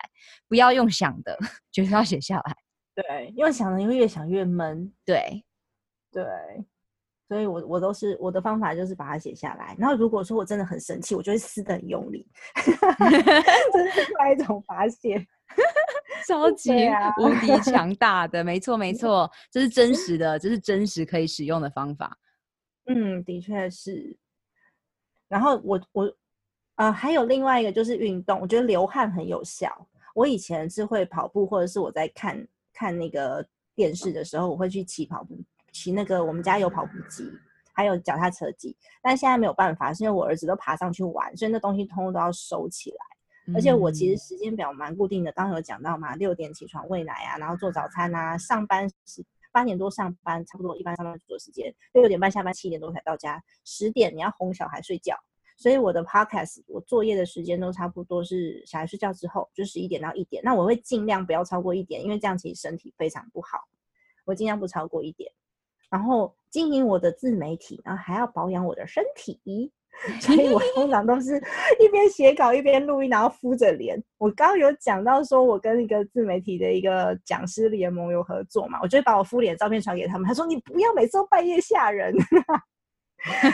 不要用想的，就是要写下来。对，因为想的，因为越想越闷。对，对。所以我，我我都是我的方法就是把它写下来。然后，如果说我真的很生气，我就会撕的很用力，这是另外一种发泄，超级无敌强大的。没错，没错，这是真实的，这是真实可以使用的方法。嗯，的确是。然后我我呃，还有另外一个就是运动，我觉得流汗很有效。我以前是会跑步，或者是我在看看那个电视的时候，我会去骑跑步，骑那个我们家有跑步机，还有脚踏车机。但现在没有办法，是因为我儿子都爬上去玩，所以那东西通通都要收起来。而且我其实时间表蛮固定的，刚刚有讲到嘛，六点起床喂奶啊，然后做早餐啊，上班是八点多上班，差不多一般上班族的时间，六点半下班，七点多才到家，十点你要哄小孩睡觉。所以我的 podcast，我作业的时间都差不多是小孩睡觉之后，就十一点到一点。那我会尽量不要超过一点，因为这样其实身体非常不好。我尽量不超过一点，然后经营我的自媒体，然后还要保养我的身体，所以我 通常都是一边写稿一边录音，然后敷着脸。我刚刚有讲到说，我跟一个自媒体的一个讲师联盟有合作嘛，我就会把我敷脸的照片传给他们。他说：“你不要每次都半夜吓人。”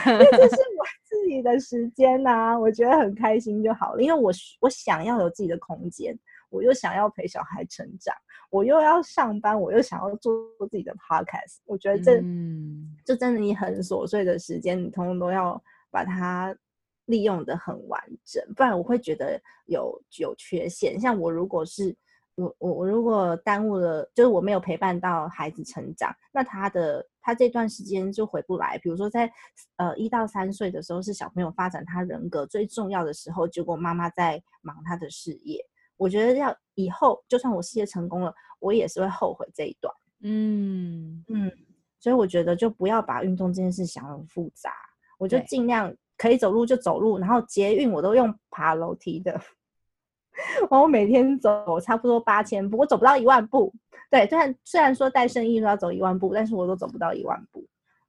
因为这是 我自己的时间呐、啊，我觉得很开心就好了。因为我我想要有自己的空间，我又想要陪小孩成长，我又要上班，我又想要做自己的 podcast。我觉得这、嗯、这真的你很琐碎的时间，你通通都要把它利用的很完整，不然我会觉得有有缺陷。像我如果是。我我我如果耽误了，就是我没有陪伴到孩子成长，那他的他这段时间就回不来。比如说在呃一到三岁的时候是小朋友发展他人格最重要的时候，结果妈妈在忙他的事业。我觉得要以后就算我事业成功了，我也是会后悔这一段。嗯嗯，所以我觉得就不要把运动这件事想得很复杂，我就尽量可以走路就走路，然后捷运我都用爬楼梯的。我每天走差不多八千步，我走不到一万步。对，虽然虽然说带生意都要走一万步，但是我都走不到一万步。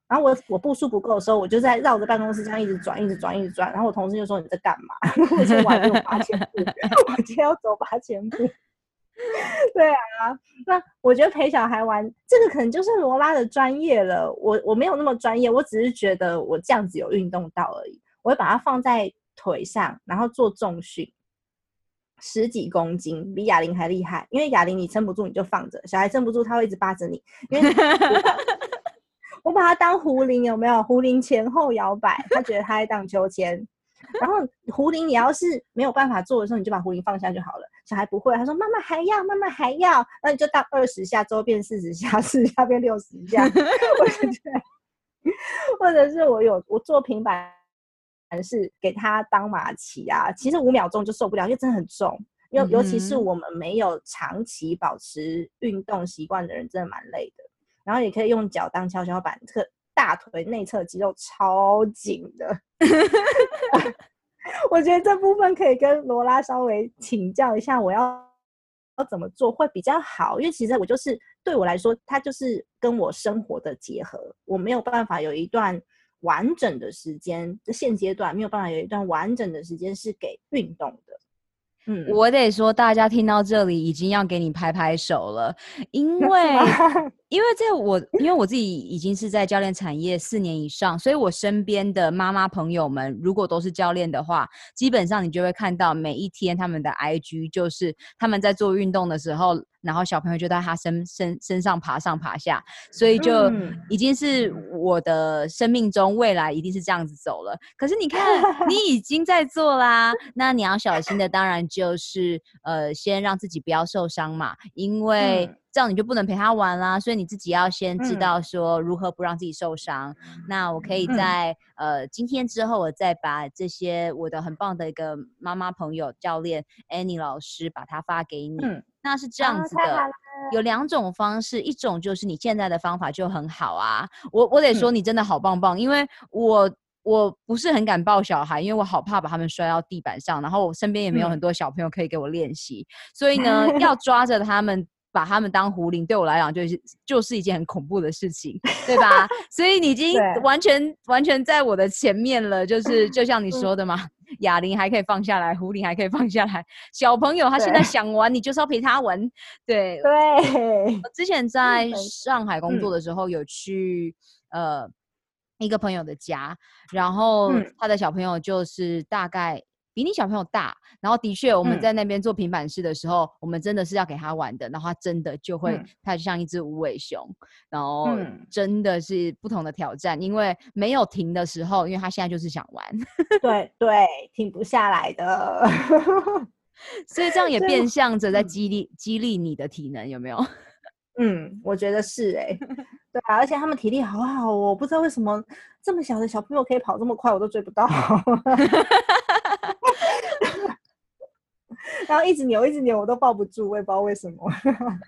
然后我我步数不够的时候，我就在绕着办公室这样一直转，一直转，一直转。然后我同事就说：“你在干嘛？” 我说：“我还有八千步，我今天要走八千步。”对啊，那我觉得陪小孩玩这个可能就是罗拉的专业了。我我没有那么专业，我只是觉得我这样子有运动到而已。我会把它放在腿上，然后做重训。十几公斤，比哑铃还厉害。因为哑铃你撑不住，你就放着；小孩撑不住，他会一直扒着你。因为 我把它当壶铃，有没有？壶铃前后摇摆，他觉得他在荡秋千。然后壶铃你要是没有办法做的时候，你就把壶铃放下就好了。小孩不会，他说妈妈还要，妈妈还要，那你就荡二十下，之后变四十下，四十下变六十下。或者是，或者是我有我做平板。还是给他当马骑啊，其实五秒钟就受不了，因为真的很重。尤尤其是我们没有长期保持运动习惯的人，真的蛮累的。然后也可以用脚当跷跷板，这个大腿内侧肌肉超紧的。我觉得这部分可以跟罗拉稍微请教一下，我要要怎么做会比较好？因为其实我就是对我来说，它就是跟我生活的结合，我没有办法有一段。完整的时间，现阶段没有办法有一段完整的时间是给运动的。嗯，我得说，大家听到这里已经要给你拍拍手了，因 为因为在我因为我自己已经是在教练产业四年以上，所以我身边的妈妈朋友们，如果都是教练的话，基本上你就会看到每一天他们的 IG 就是他们在做运动的时候。然后小朋友就在他身身身上爬上爬下，所以就已经是我的生命中未来一定是这样子走了。可是你看，你已经在做啦，那你要小心的当然就是呃，先让自己不要受伤嘛，因为这样你就不能陪他玩啦。所以你自己要先知道说如何不让自己受伤。那我可以在呃今天之后，我再把这些我的很棒的一个妈妈朋友教练 Annie 老师把它发给你。那是这样子的，有两种方式，一种就是你现在的方法就很好啊，我我得说你真的好棒棒，因为我我不是很敢抱小孩，因为我好怕把他们摔到地板上，然后我身边也没有很多小朋友可以给我练习，所以呢，要抓着他们。把他们当壶铃，对我来讲就是就是一件很恐怖的事情，对吧？所以你已经完全完全在我的前面了，就是就像你说的嘛，哑铃还可以放下来，壶铃还可以放下来。小朋友他现在想玩，你就是要陪他玩。对对。我之前在上海工作的时候，有去呃一个朋友的家，然后他的小朋友就是大概比你小朋友大，然后的确我们在那边做平板式的时候，嗯、我们真的是要给他玩的，然后他真的就会，他就像一只无尾熊，然后真的是不同的挑战，因为没有停的时候，因为他现在就是想玩，对对，停不下来的，所以这样也变相着在激励激励你的体能，有没有？嗯，我觉得是哎、欸，对啊，而且他们体力好好哦，我不知道为什么这么小的小朋友可以跑这么快，我都追不到。然后一直扭，一直扭，我都抱不住，我也不知道为什么。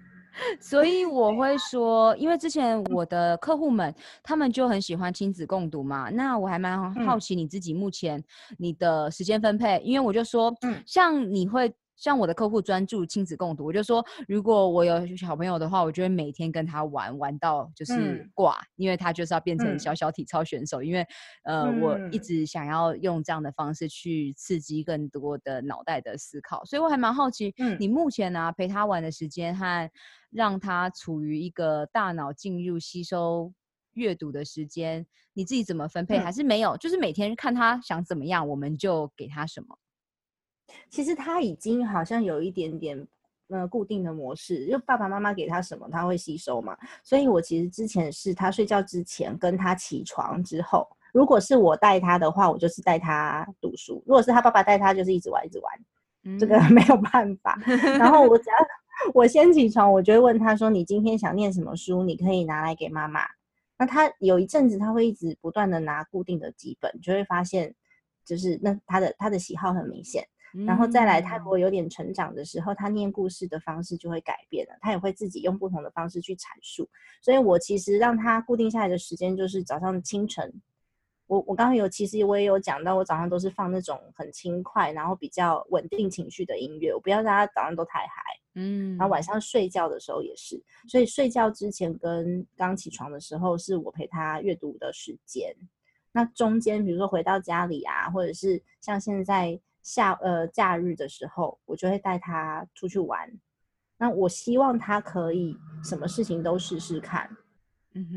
所以我会说，因为之前我的客户们他们就很喜欢亲子共读嘛，那我还蛮好奇你自己目前你的时间分配，嗯、因为我就说，嗯，像你会。像我的客户专注亲子共读，我就说，如果我有小朋友的话，我就会每天跟他玩，玩到就是挂，嗯、因为他就是要变成小小体操选手。嗯、因为呃，嗯、我一直想要用这样的方式去刺激更多的脑袋的思考，所以我还蛮好奇，嗯、你目前呢、啊、陪他玩的时间和让他处于一个大脑进入吸收阅读的时间，你自己怎么分配？嗯、还是没有？就是每天看他想怎么样，我们就给他什么。其实他已经好像有一点点呃固定的模式，就爸爸妈妈给他什么他会吸收嘛。所以我其实之前是他睡觉之前跟他起床之后，如果是我带他的话，我就是带他读书；如果是他爸爸带他，就是一直玩一直玩。嗯、这个没有办法。然后我只要我先起床，我就会问他说：“你今天想念什么书？你可以拿来给妈妈。”那他有一阵子他会一直不断的拿固定的几本，就会发现就是那他的他的喜好很明显。然后再来，他如果有点成长的时候，他念故事的方式就会改变了，他也会自己用不同的方式去阐述。所以我其实让他固定下来的时间就是早上清晨。我我刚刚有，其实我也有讲到，我早上都是放那种很轻快，然后比较稳定情绪的音乐，我不要让他早上都太嗨。嗯，然后晚上睡觉的时候也是，所以睡觉之前跟刚起床的时候是我陪他阅读的时间。那中间比如说回到家里啊，或者是像现在。下呃假日的时候，我就会带他出去玩。那我希望他可以什么事情都试试看，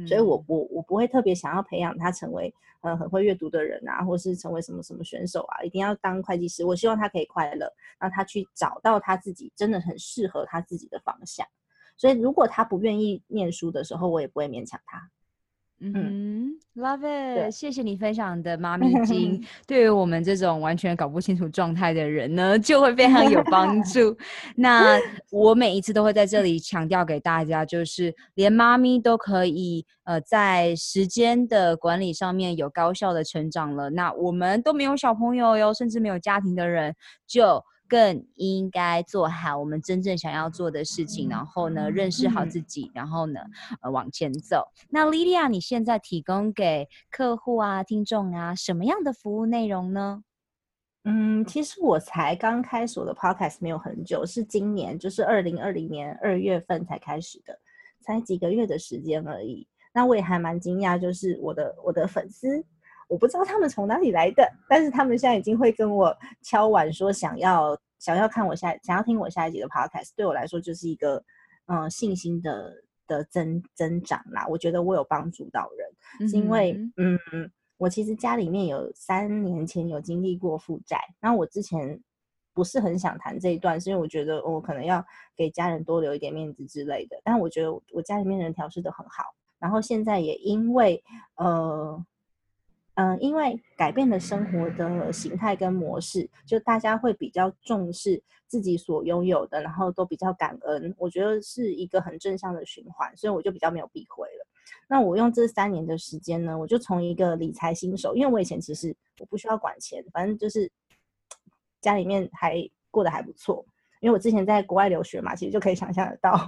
所以我我我不会特别想要培养他成为呃很会阅读的人啊，或是成为什么什么选手啊，一定要当会计师。我希望他可以快乐，让他去找到他自己真的很适合他自己的方向。所以如果他不愿意念书的时候，我也不会勉强他。嗯，Love it，谢谢你分享的妈咪经，对于我们这种完全搞不清楚状态的人呢，就会非常有帮 助。那我每一次都会在这里强调给大家，就是连妈咪都可以呃在时间的管理上面有高效的成长了，那我们都没有小朋友哟，甚至没有家庭的人就。更应该做好我们真正想要做的事情，然后呢，认识好自己，然后呢，呃，往前走。那 Lilia，你现在提供给客户啊、听众啊什么样的服务内容呢？嗯，其实我才刚开始我的 Podcast 没有很久，是今年，就是二零二零年二月份才开始的，才几个月的时间而已。那我也还蛮惊讶，就是我的我的粉丝。我不知道他们从哪里来的，但是他们现在已经会跟我敲碗说想要想要看我下想要听我下一集的 podcast，对我来说就是一个嗯信心的的增增长啦。我觉得我有帮助到人，嗯、是因为嗯我其实家里面有三年前有经历过负债，然后我之前不是很想谈这一段，是因为我觉得我可能要给家人多留一点面子之类的。但我觉得我家里面人调试的很好，然后现在也因为呃。嗯，因为改变了生活的形态跟模式，就大家会比较重视自己所拥有的，然后都比较感恩。我觉得是一个很正向的循环，所以我就比较没有避讳了。那我用这三年的时间呢，我就从一个理财新手，因为我以前其实我不需要管钱，反正就是家里面还过得还不错，因为我之前在国外留学嘛，其实就可以想象得到。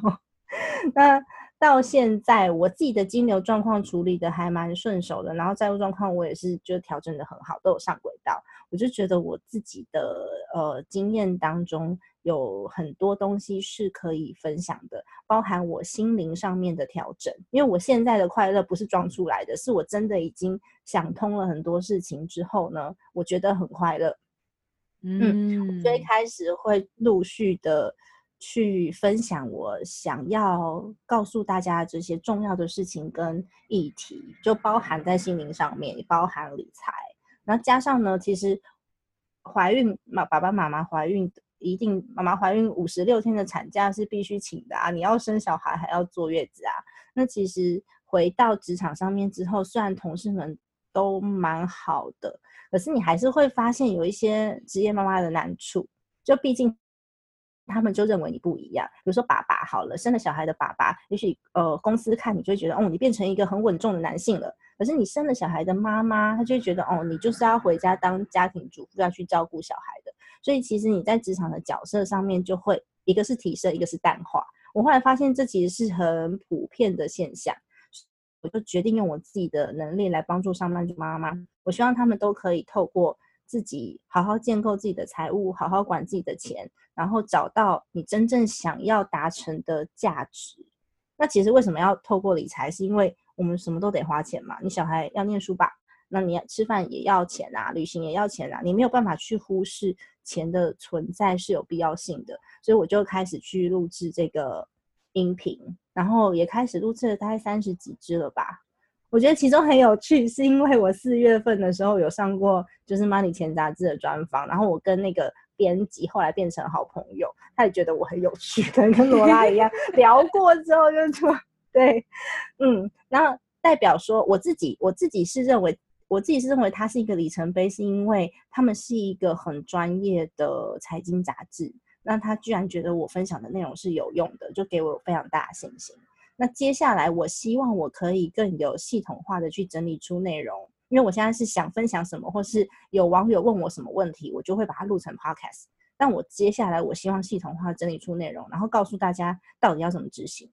那到现在，我自己的金流状况处理的还蛮顺手的，然后债务状况我也是就调整的很好，都有上轨道。我就觉得我自己的呃经验当中有很多东西是可以分享的，包含我心灵上面的调整。因为我现在的快乐不是装出来的，是我真的已经想通了很多事情之后呢，我觉得很快乐。嗯，最开始会陆续的。去分享我想要告诉大家这些重要的事情跟议题，就包含在心灵上面，也包含理财。然后加上呢，其实怀孕妈爸爸妈妈怀孕一定妈妈怀孕五十六天的产假是必须请的啊！你要生小孩还要坐月子啊！那其实回到职场上面之后，虽然同事们都蛮好的，可是你还是会发现有一些职业妈妈的难处，就毕竟。他们就认为你不一样，比如说爸爸好了，生了小孩的爸爸，也许呃公司看你就会觉得哦，你变成一个很稳重的男性了。可是你生了小孩的妈妈，她就会觉得哦，你就是要回家当家庭主妇，要去照顾小孩的。所以其实你在职场的角色上面就会一个是提升，一个是淡化。我后来发现这其实是很普遍的现象，我就决定用我自己的能力来帮助上班族妈妈。我希望他们都可以透过。自己好好建构自己的财务，好好管自己的钱，然后找到你真正想要达成的价值。那其实为什么要透过理财？是因为我们什么都得花钱嘛。你小孩要念书吧，那你要吃饭也要钱啊，旅行也要钱啊，你没有办法去忽视钱的存在是有必要性的。所以我就开始去录制这个音频，然后也开始录制了大概三十几支了吧。我觉得其中很有趣，是因为我四月份的时候有上过就是《Money 钱》杂志的专访，然后我跟那个编辑后来变成好朋友，他也觉得我很有趣，可能跟罗拉一样聊过之后就说对，嗯，然后代表说我自己，我自己是认为，我自己是认为它是一个里程碑，是因为他们是一个很专业的财经杂志，那他居然觉得我分享的内容是有用的，就给我非常大的信心。那接下来，我希望我可以更有系统化的去整理出内容，因为我现在是想分享什么，或是有网友问我什么问题，我就会把它录成 podcast。但我接下来，我希望系统化整理出内容，然后告诉大家到底要怎么执行。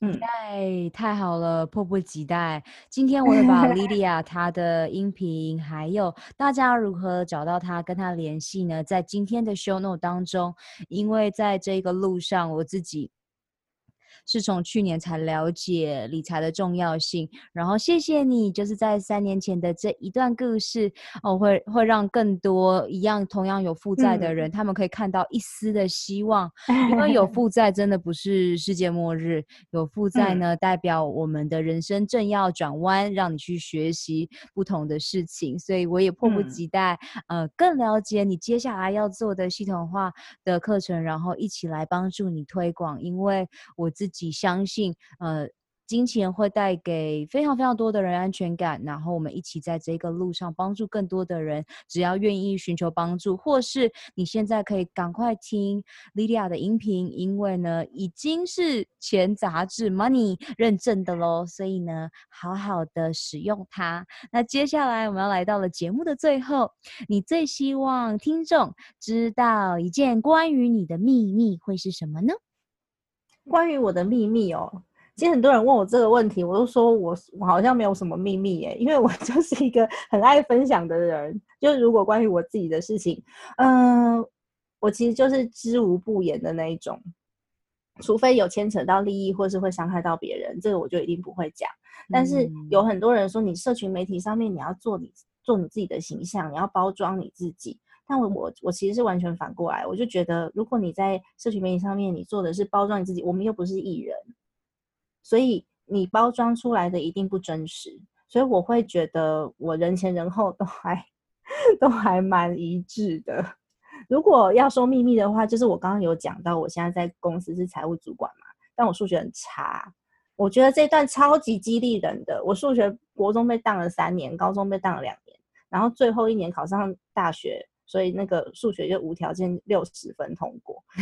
嗯，太太好了，迫不及待。今天我会把 Lydia 她的音频，还有大家如何找到她，跟她联系呢？在今天的 show note 当中，因为在这个路上，我自己。是从去年才了解理财的重要性，然后谢谢你，就是在三年前的这一段故事哦，会会让更多一样同样有负债的人，嗯、他们可以看到一丝的希望，因为有负债真的不是世界末日，有负债呢、嗯、代表我们的人生正要转弯，让你去学习不同的事情，所以我也迫不及待，嗯、呃，更了解你接下来要做的系统化的课程，然后一起来帮助你推广，因为我自己。自己相信，呃，金钱会带给非常非常多的人安全感。然后我们一起在这个路上帮助更多的人。只要愿意寻求帮助，或是你现在可以赶快听 Lydia 的音频，因为呢已经是钱杂志 Money 认证的喽。所以呢，好好的使用它。那接下来我们要来到了节目的最后，你最希望听众知道一件关于你的秘密会是什么呢？关于我的秘密哦，其实很多人问我这个问题，我都说我我好像没有什么秘密耶，因为我 就是一个很爱分享的人。就如果关于我自己的事情，嗯、呃，我其实就是知无不言的那一种，除非有牵扯到利益或是会伤害到别人，这个我就一定不会讲。但是有很多人说，你社群媒体上面你要做你做你自己的形象，你要包装你自己。但我我我其实是完全反过来，我就觉得，如果你在社群媒体上面，你做的是包装你自己，我们又不是艺人，所以你包装出来的一定不真实。所以我会觉得，我人前人后都还都还蛮一致的。如果要说秘密的话，就是我刚刚有讲到，我现在在公司是财务主管嘛，但我数学很差。我觉得这段超级激励人的，我数学国中被当了三年，高中被当了两年，然后最后一年考上大学。所以那个数学就无条件六十分通过，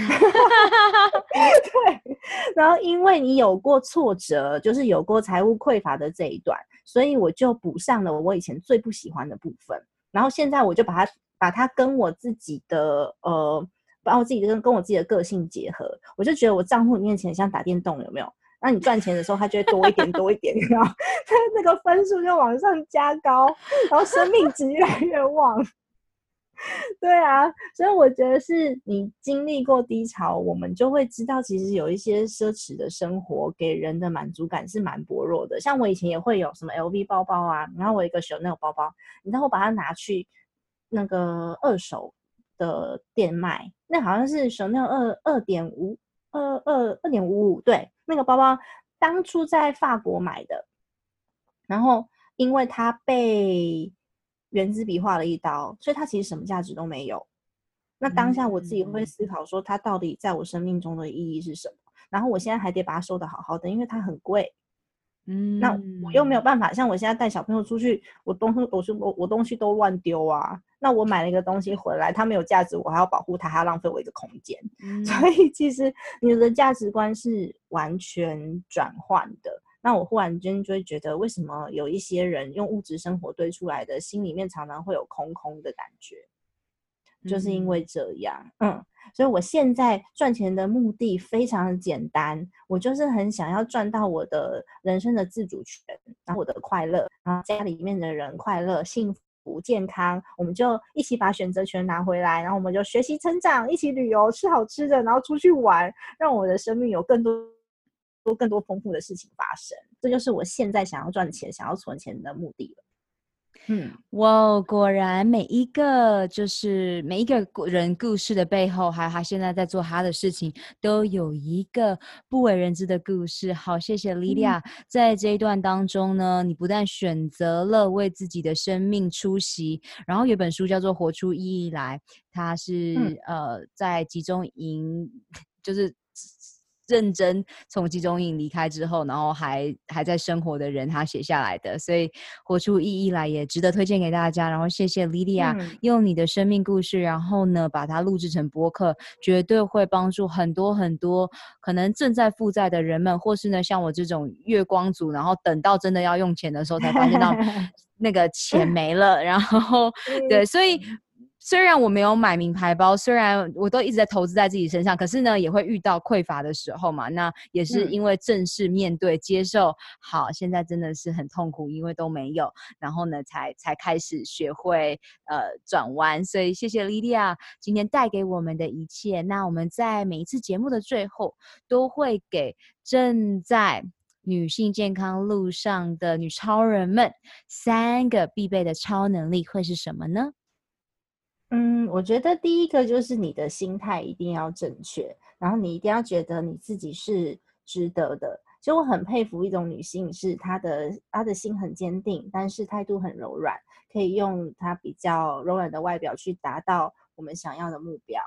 对。然后因为你有过挫折，就是有过财务匮乏的这一段，所以我就补上了我以前最不喜欢的部分。然后现在我就把它把它跟我自己的呃，把我自己的跟跟我自己的个性结合，我就觉得我账户里面钱像打电动，有没有？那你赚钱的时候，它就会多一点多一点，然后它那个分数就往上加高，然后生命值越来越旺。对啊，所以我觉得是你经历过低潮，我们就会知道，其实有一些奢侈的生活给人的满足感是蛮薄弱的。像我以前也会有什么 LV 包包啊，然后我一个 Chanel 包包，你知道我把它拿去那个二手的店卖，那好像是 Chanel 二二点五二二二点五五，对，那个包包当初在法国买的，然后因为它被原子笔画了一刀，所以它其实什么价值都没有。那当下我自己会思考说，它到底在我生命中的意义是什么？然后我现在还得把它收的好好的，因为它很贵。嗯，那我又没有办法，像我现在带小朋友出去，我东西我是我我东西都乱丢啊。那我买了一个东西回来，它没有价值，我还要保护它，还要浪费我一个空间。嗯，所以其实你的价值观是完全转换的。那我忽然间就会觉得，为什么有一些人用物质生活堆出来的，心里面常常会有空空的感觉？就是因为这样，嗯，所以我现在赚钱的目的非常的简单，我就是很想要赚到我的人生的自主权，然后我的快乐，然后家里面的人快乐、幸福、健康，我们就一起把选择权拿回来，然后我们就学习成长，一起旅游，吃好吃的，然后出去玩，让我的生命有更多、多更多丰富的事情发生。这就是我现在想要赚钱、想要存钱的目的了。嗯，哇，果然每一个就是每一个人故事的背后，还有他现在在做他的事情，都有一个不为人知的故事。好，谢谢 Lilia，嗯，在这一段当中呢，你不但选择了为自己的生命出席，然后有本书叫做《活出意义来》，它是，嗯，呃在集中营 就是。认真从集中营离开之后，然后还还在生活的人，他写下来的，所以活出意义来也值得推荐给大家。然后谢谢 Lydia、嗯、用你的生命故事，然后呢把它录制成播客，绝对会帮助很多很多可能正在负债的人们，或是呢像我这种月光族，然后等到真的要用钱的时候才发现到 那个钱没了，然后对，所以。虽然我没有买名牌包，虽然我都一直在投资在自己身上，可是呢，也会遇到匮乏的时候嘛。那也是因为正式面对、接受，嗯、好，现在真的是很痛苦，因为都没有，然后呢，才才开始学会呃转弯。所以谢谢 Lydia 今天带给我们的一切。那我们在每一次节目的最后，都会给正在女性健康路上的女超人们三个必备的超能力，会是什么呢？嗯，我觉得第一个就是你的心态一定要正确，然后你一定要觉得你自己是值得的。就我很佩服一种女性，是她的她的心很坚定，但是态度很柔软，可以用她比较柔软的外表去达到我们想要的目标。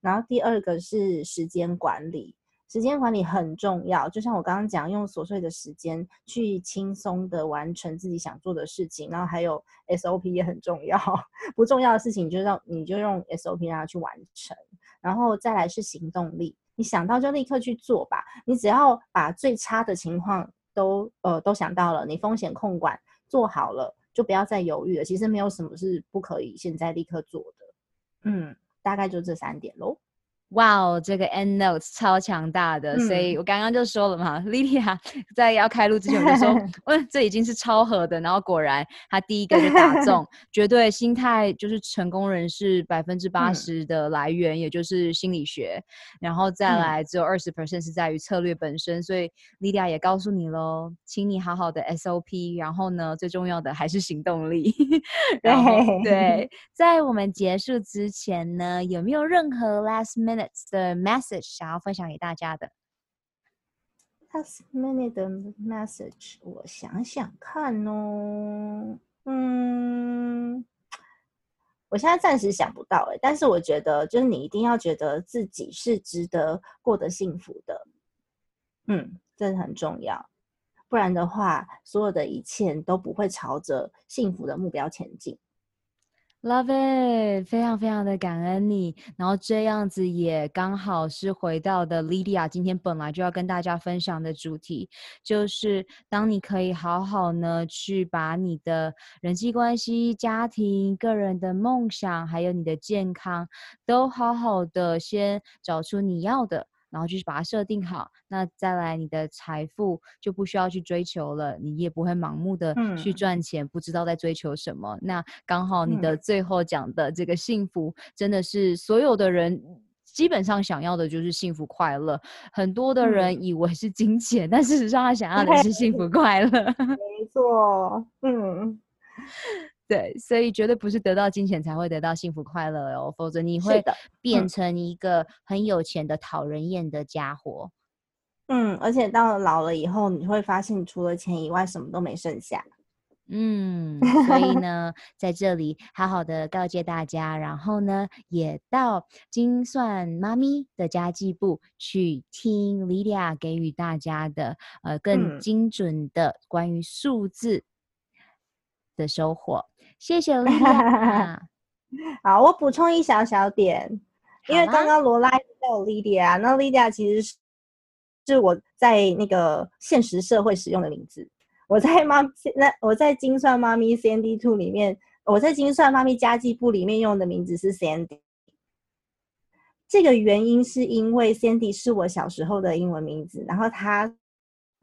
然后第二个是时间管理。时间管理很重要，就像我刚刚讲，用琐碎的时间去轻松的完成自己想做的事情，然后还有 SOP 也很重要，不重要的事情就让你就用 SOP 让它去完成，然后再来是行动力，你想到就立刻去做吧，你只要把最差的情况都呃都想到了，你风险控管做好了，就不要再犹豫了，其实没有什么是不可以现在立刻做的，嗯，大概就这三点喽。哇哦，这个 end notes 超强大的，嗯、所以我刚刚就说了嘛，Lydia 在要开录之前我就说，嗯，这已经是超核的，然后果然他第一个就打中，绝对心态就是成功人士百分之八十的来源，嗯、也就是心理学，然后再来只有二十 percent 是在于策略本身，所以 Lydia 也告诉你喽，请你好好的 SOP，然后呢，最重要的还是行动力，然后对，对，在我们结束之前呢，有没有任何 last minute？的 message 想要分享给大家的，last minute 的 message，我想想看哦，嗯，我现在暂时想不到哎，但是我觉得就是你一定要觉得自己是值得过得幸福的，嗯，这很重要，不然的话，所有的一切都不会朝着幸福的目标前进。Love it，非常非常的感恩你，然后这样子也刚好是回到的 Lydia 今天本来就要跟大家分享的主题，就是当你可以好好呢去把你的人际关系、家庭、个人的梦想，还有你的健康，都好好的先找出你要的。然后就是把它设定好，那再来你的财富就不需要去追求了，你也不会盲目的去赚钱，嗯、不知道在追求什么。那刚好你的最后讲的这个幸福，嗯、真的是所有的人基本上想要的就是幸福快乐。很多的人以为是金钱，嗯、但事实上他想要的是幸福快乐。没错，嗯。对，所以绝对不是得到金钱才会得到幸福快乐哦，否则你会变成一个很有钱的讨人厌的家伙。嗯，而且到了老了以后，你会发现除了钱以外什么都没剩下。嗯，所以 呢，在这里好好的告诫大家，然后呢，也到精算妈咪的家计部去听 Lydia 给予大家的呃更精准的关于数字的收获。嗯、谢谢 Lydia。好，我补充一小小点，因为刚刚罗拉叫我 Lydia，那 Lydia 其实是是我在那个现实社会使用的名字。我在妈那我在精算妈咪 Sandy Two 里面，我在精算妈咪家计部里面用的名字是 Sandy。这个原因是因为 Sandy 是我小时候的英文名字，然后它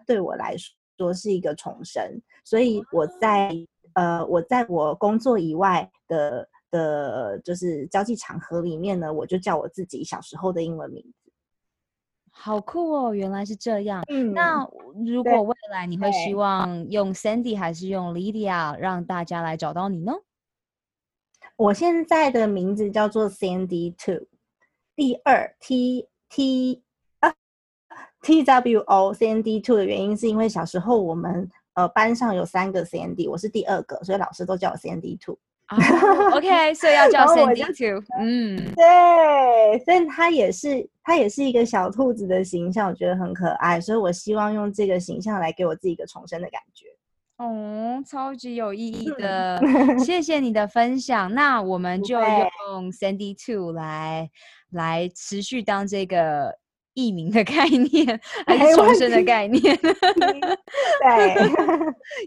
对我来说是一个重生，所以我在呃我在我工作以外的的，就是交际场合里面呢，我就叫我自己小时候的英文名字。好酷哦！原来是这样。嗯，那如果未来你会希望用 Sandy 还是用 Lydia 让大家来找到你呢？我现在的名字叫做 Sandy Two，第二 T T 啊 T W O Sandy Two 的原因是因为小时候我们呃班上有三个 Sandy，我是第二个，所以老师都叫我 Sandy Two。Oh, OK，所以要叫 Sandy Two。嗯，对，所以它也是它也是一个小兔子的形象，我觉得很可爱，所以我希望用这个形象来给我自己一个重生的感觉。哦，超级有意义的，谢谢你的分享。那我们就用 Sandy Two 来来持续当这个艺名的概念，还是重生的概念？对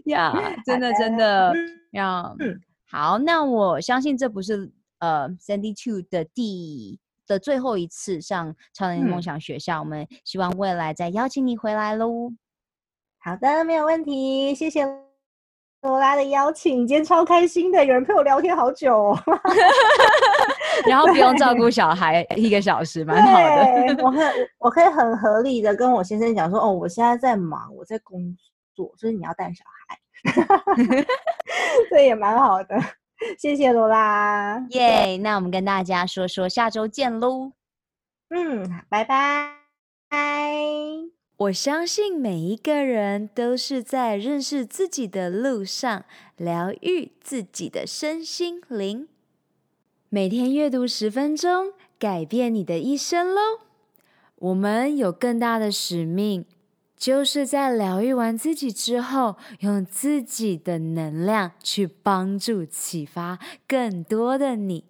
呀，yeah, 真的真的要。好，那我相信这不是呃 Sandy Two 的第的最后一次上超能力梦想学校，嗯，我们希望未来再邀请你回来喽。好的，没有问题，谢谢罗拉的邀请，今天超开心的，有人陪我聊天好久，哦，然后不用照顾小孩一个小时，蛮好的。我 可以我可以很合理的跟我先生讲说，哦，我现在在忙，我在工作，所以你要带小孩。这也蛮好的，谢谢罗拉。耶，那我们跟大家说说下周见喽。嗯，拜拜。我相信每一个人都是在认识自己的路上，疗愈自己的身心灵。每天阅读十分钟，改变你的一生喽。我们有更大的使命。就是在疗愈完自己之后，用自己的能量去帮助、启发更多的你。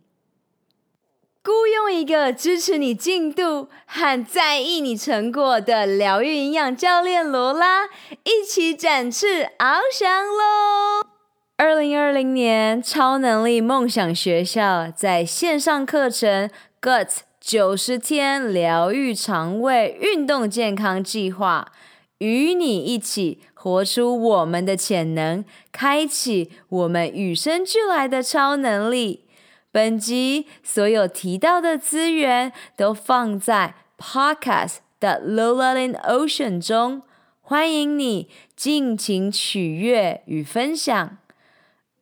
雇佣一个支持你进度和在意你成果的疗愈营养教练罗拉，一起展翅翱翔喽！二零二零年超能力梦想学校在线上课程 Guts 九十天疗愈肠胃运动健康计划。与你一起活出我们的潜能，开启我们与生俱来的超能力。本集所有提到的资源都放在 Podcast 的 Lola in Ocean 中，欢迎你尽情取悦与分享。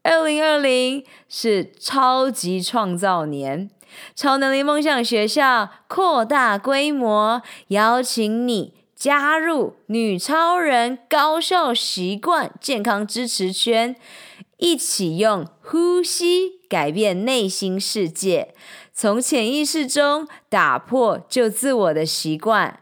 二零二零是超级创造年，超能力梦想学校扩大规模，邀请你。加入女超人高效习惯健康支持圈，一起用呼吸改变内心世界，从潜意识中打破旧自我的习惯。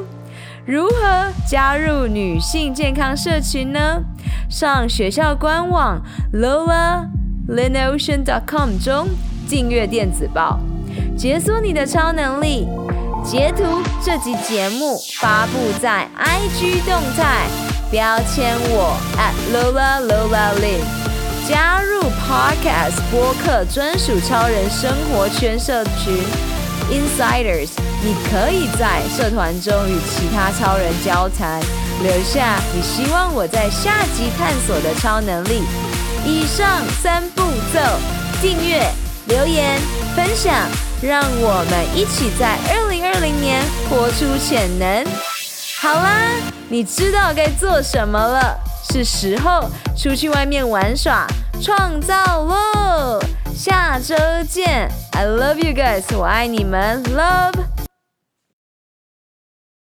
如何加入女性健康社群呢？上学校官网 lolaLinOcean.com 中订阅电子报，解锁你的超能力。截图这集节目发布在 IG 动态，标签我 at @LolaLolaLin。加入 Podcast 播客专属超人生活圈社群 Insiders，你可以在社团中与其他超人交谈，留下你希望我在下集探索的超能力。以上三步骤：订阅、留言、分享。让我们一起在2020年活出潜能。好啦，你知道该做什么了？是时候出去外面玩耍、创造喽！下周见 i love you guys 我爱你们 love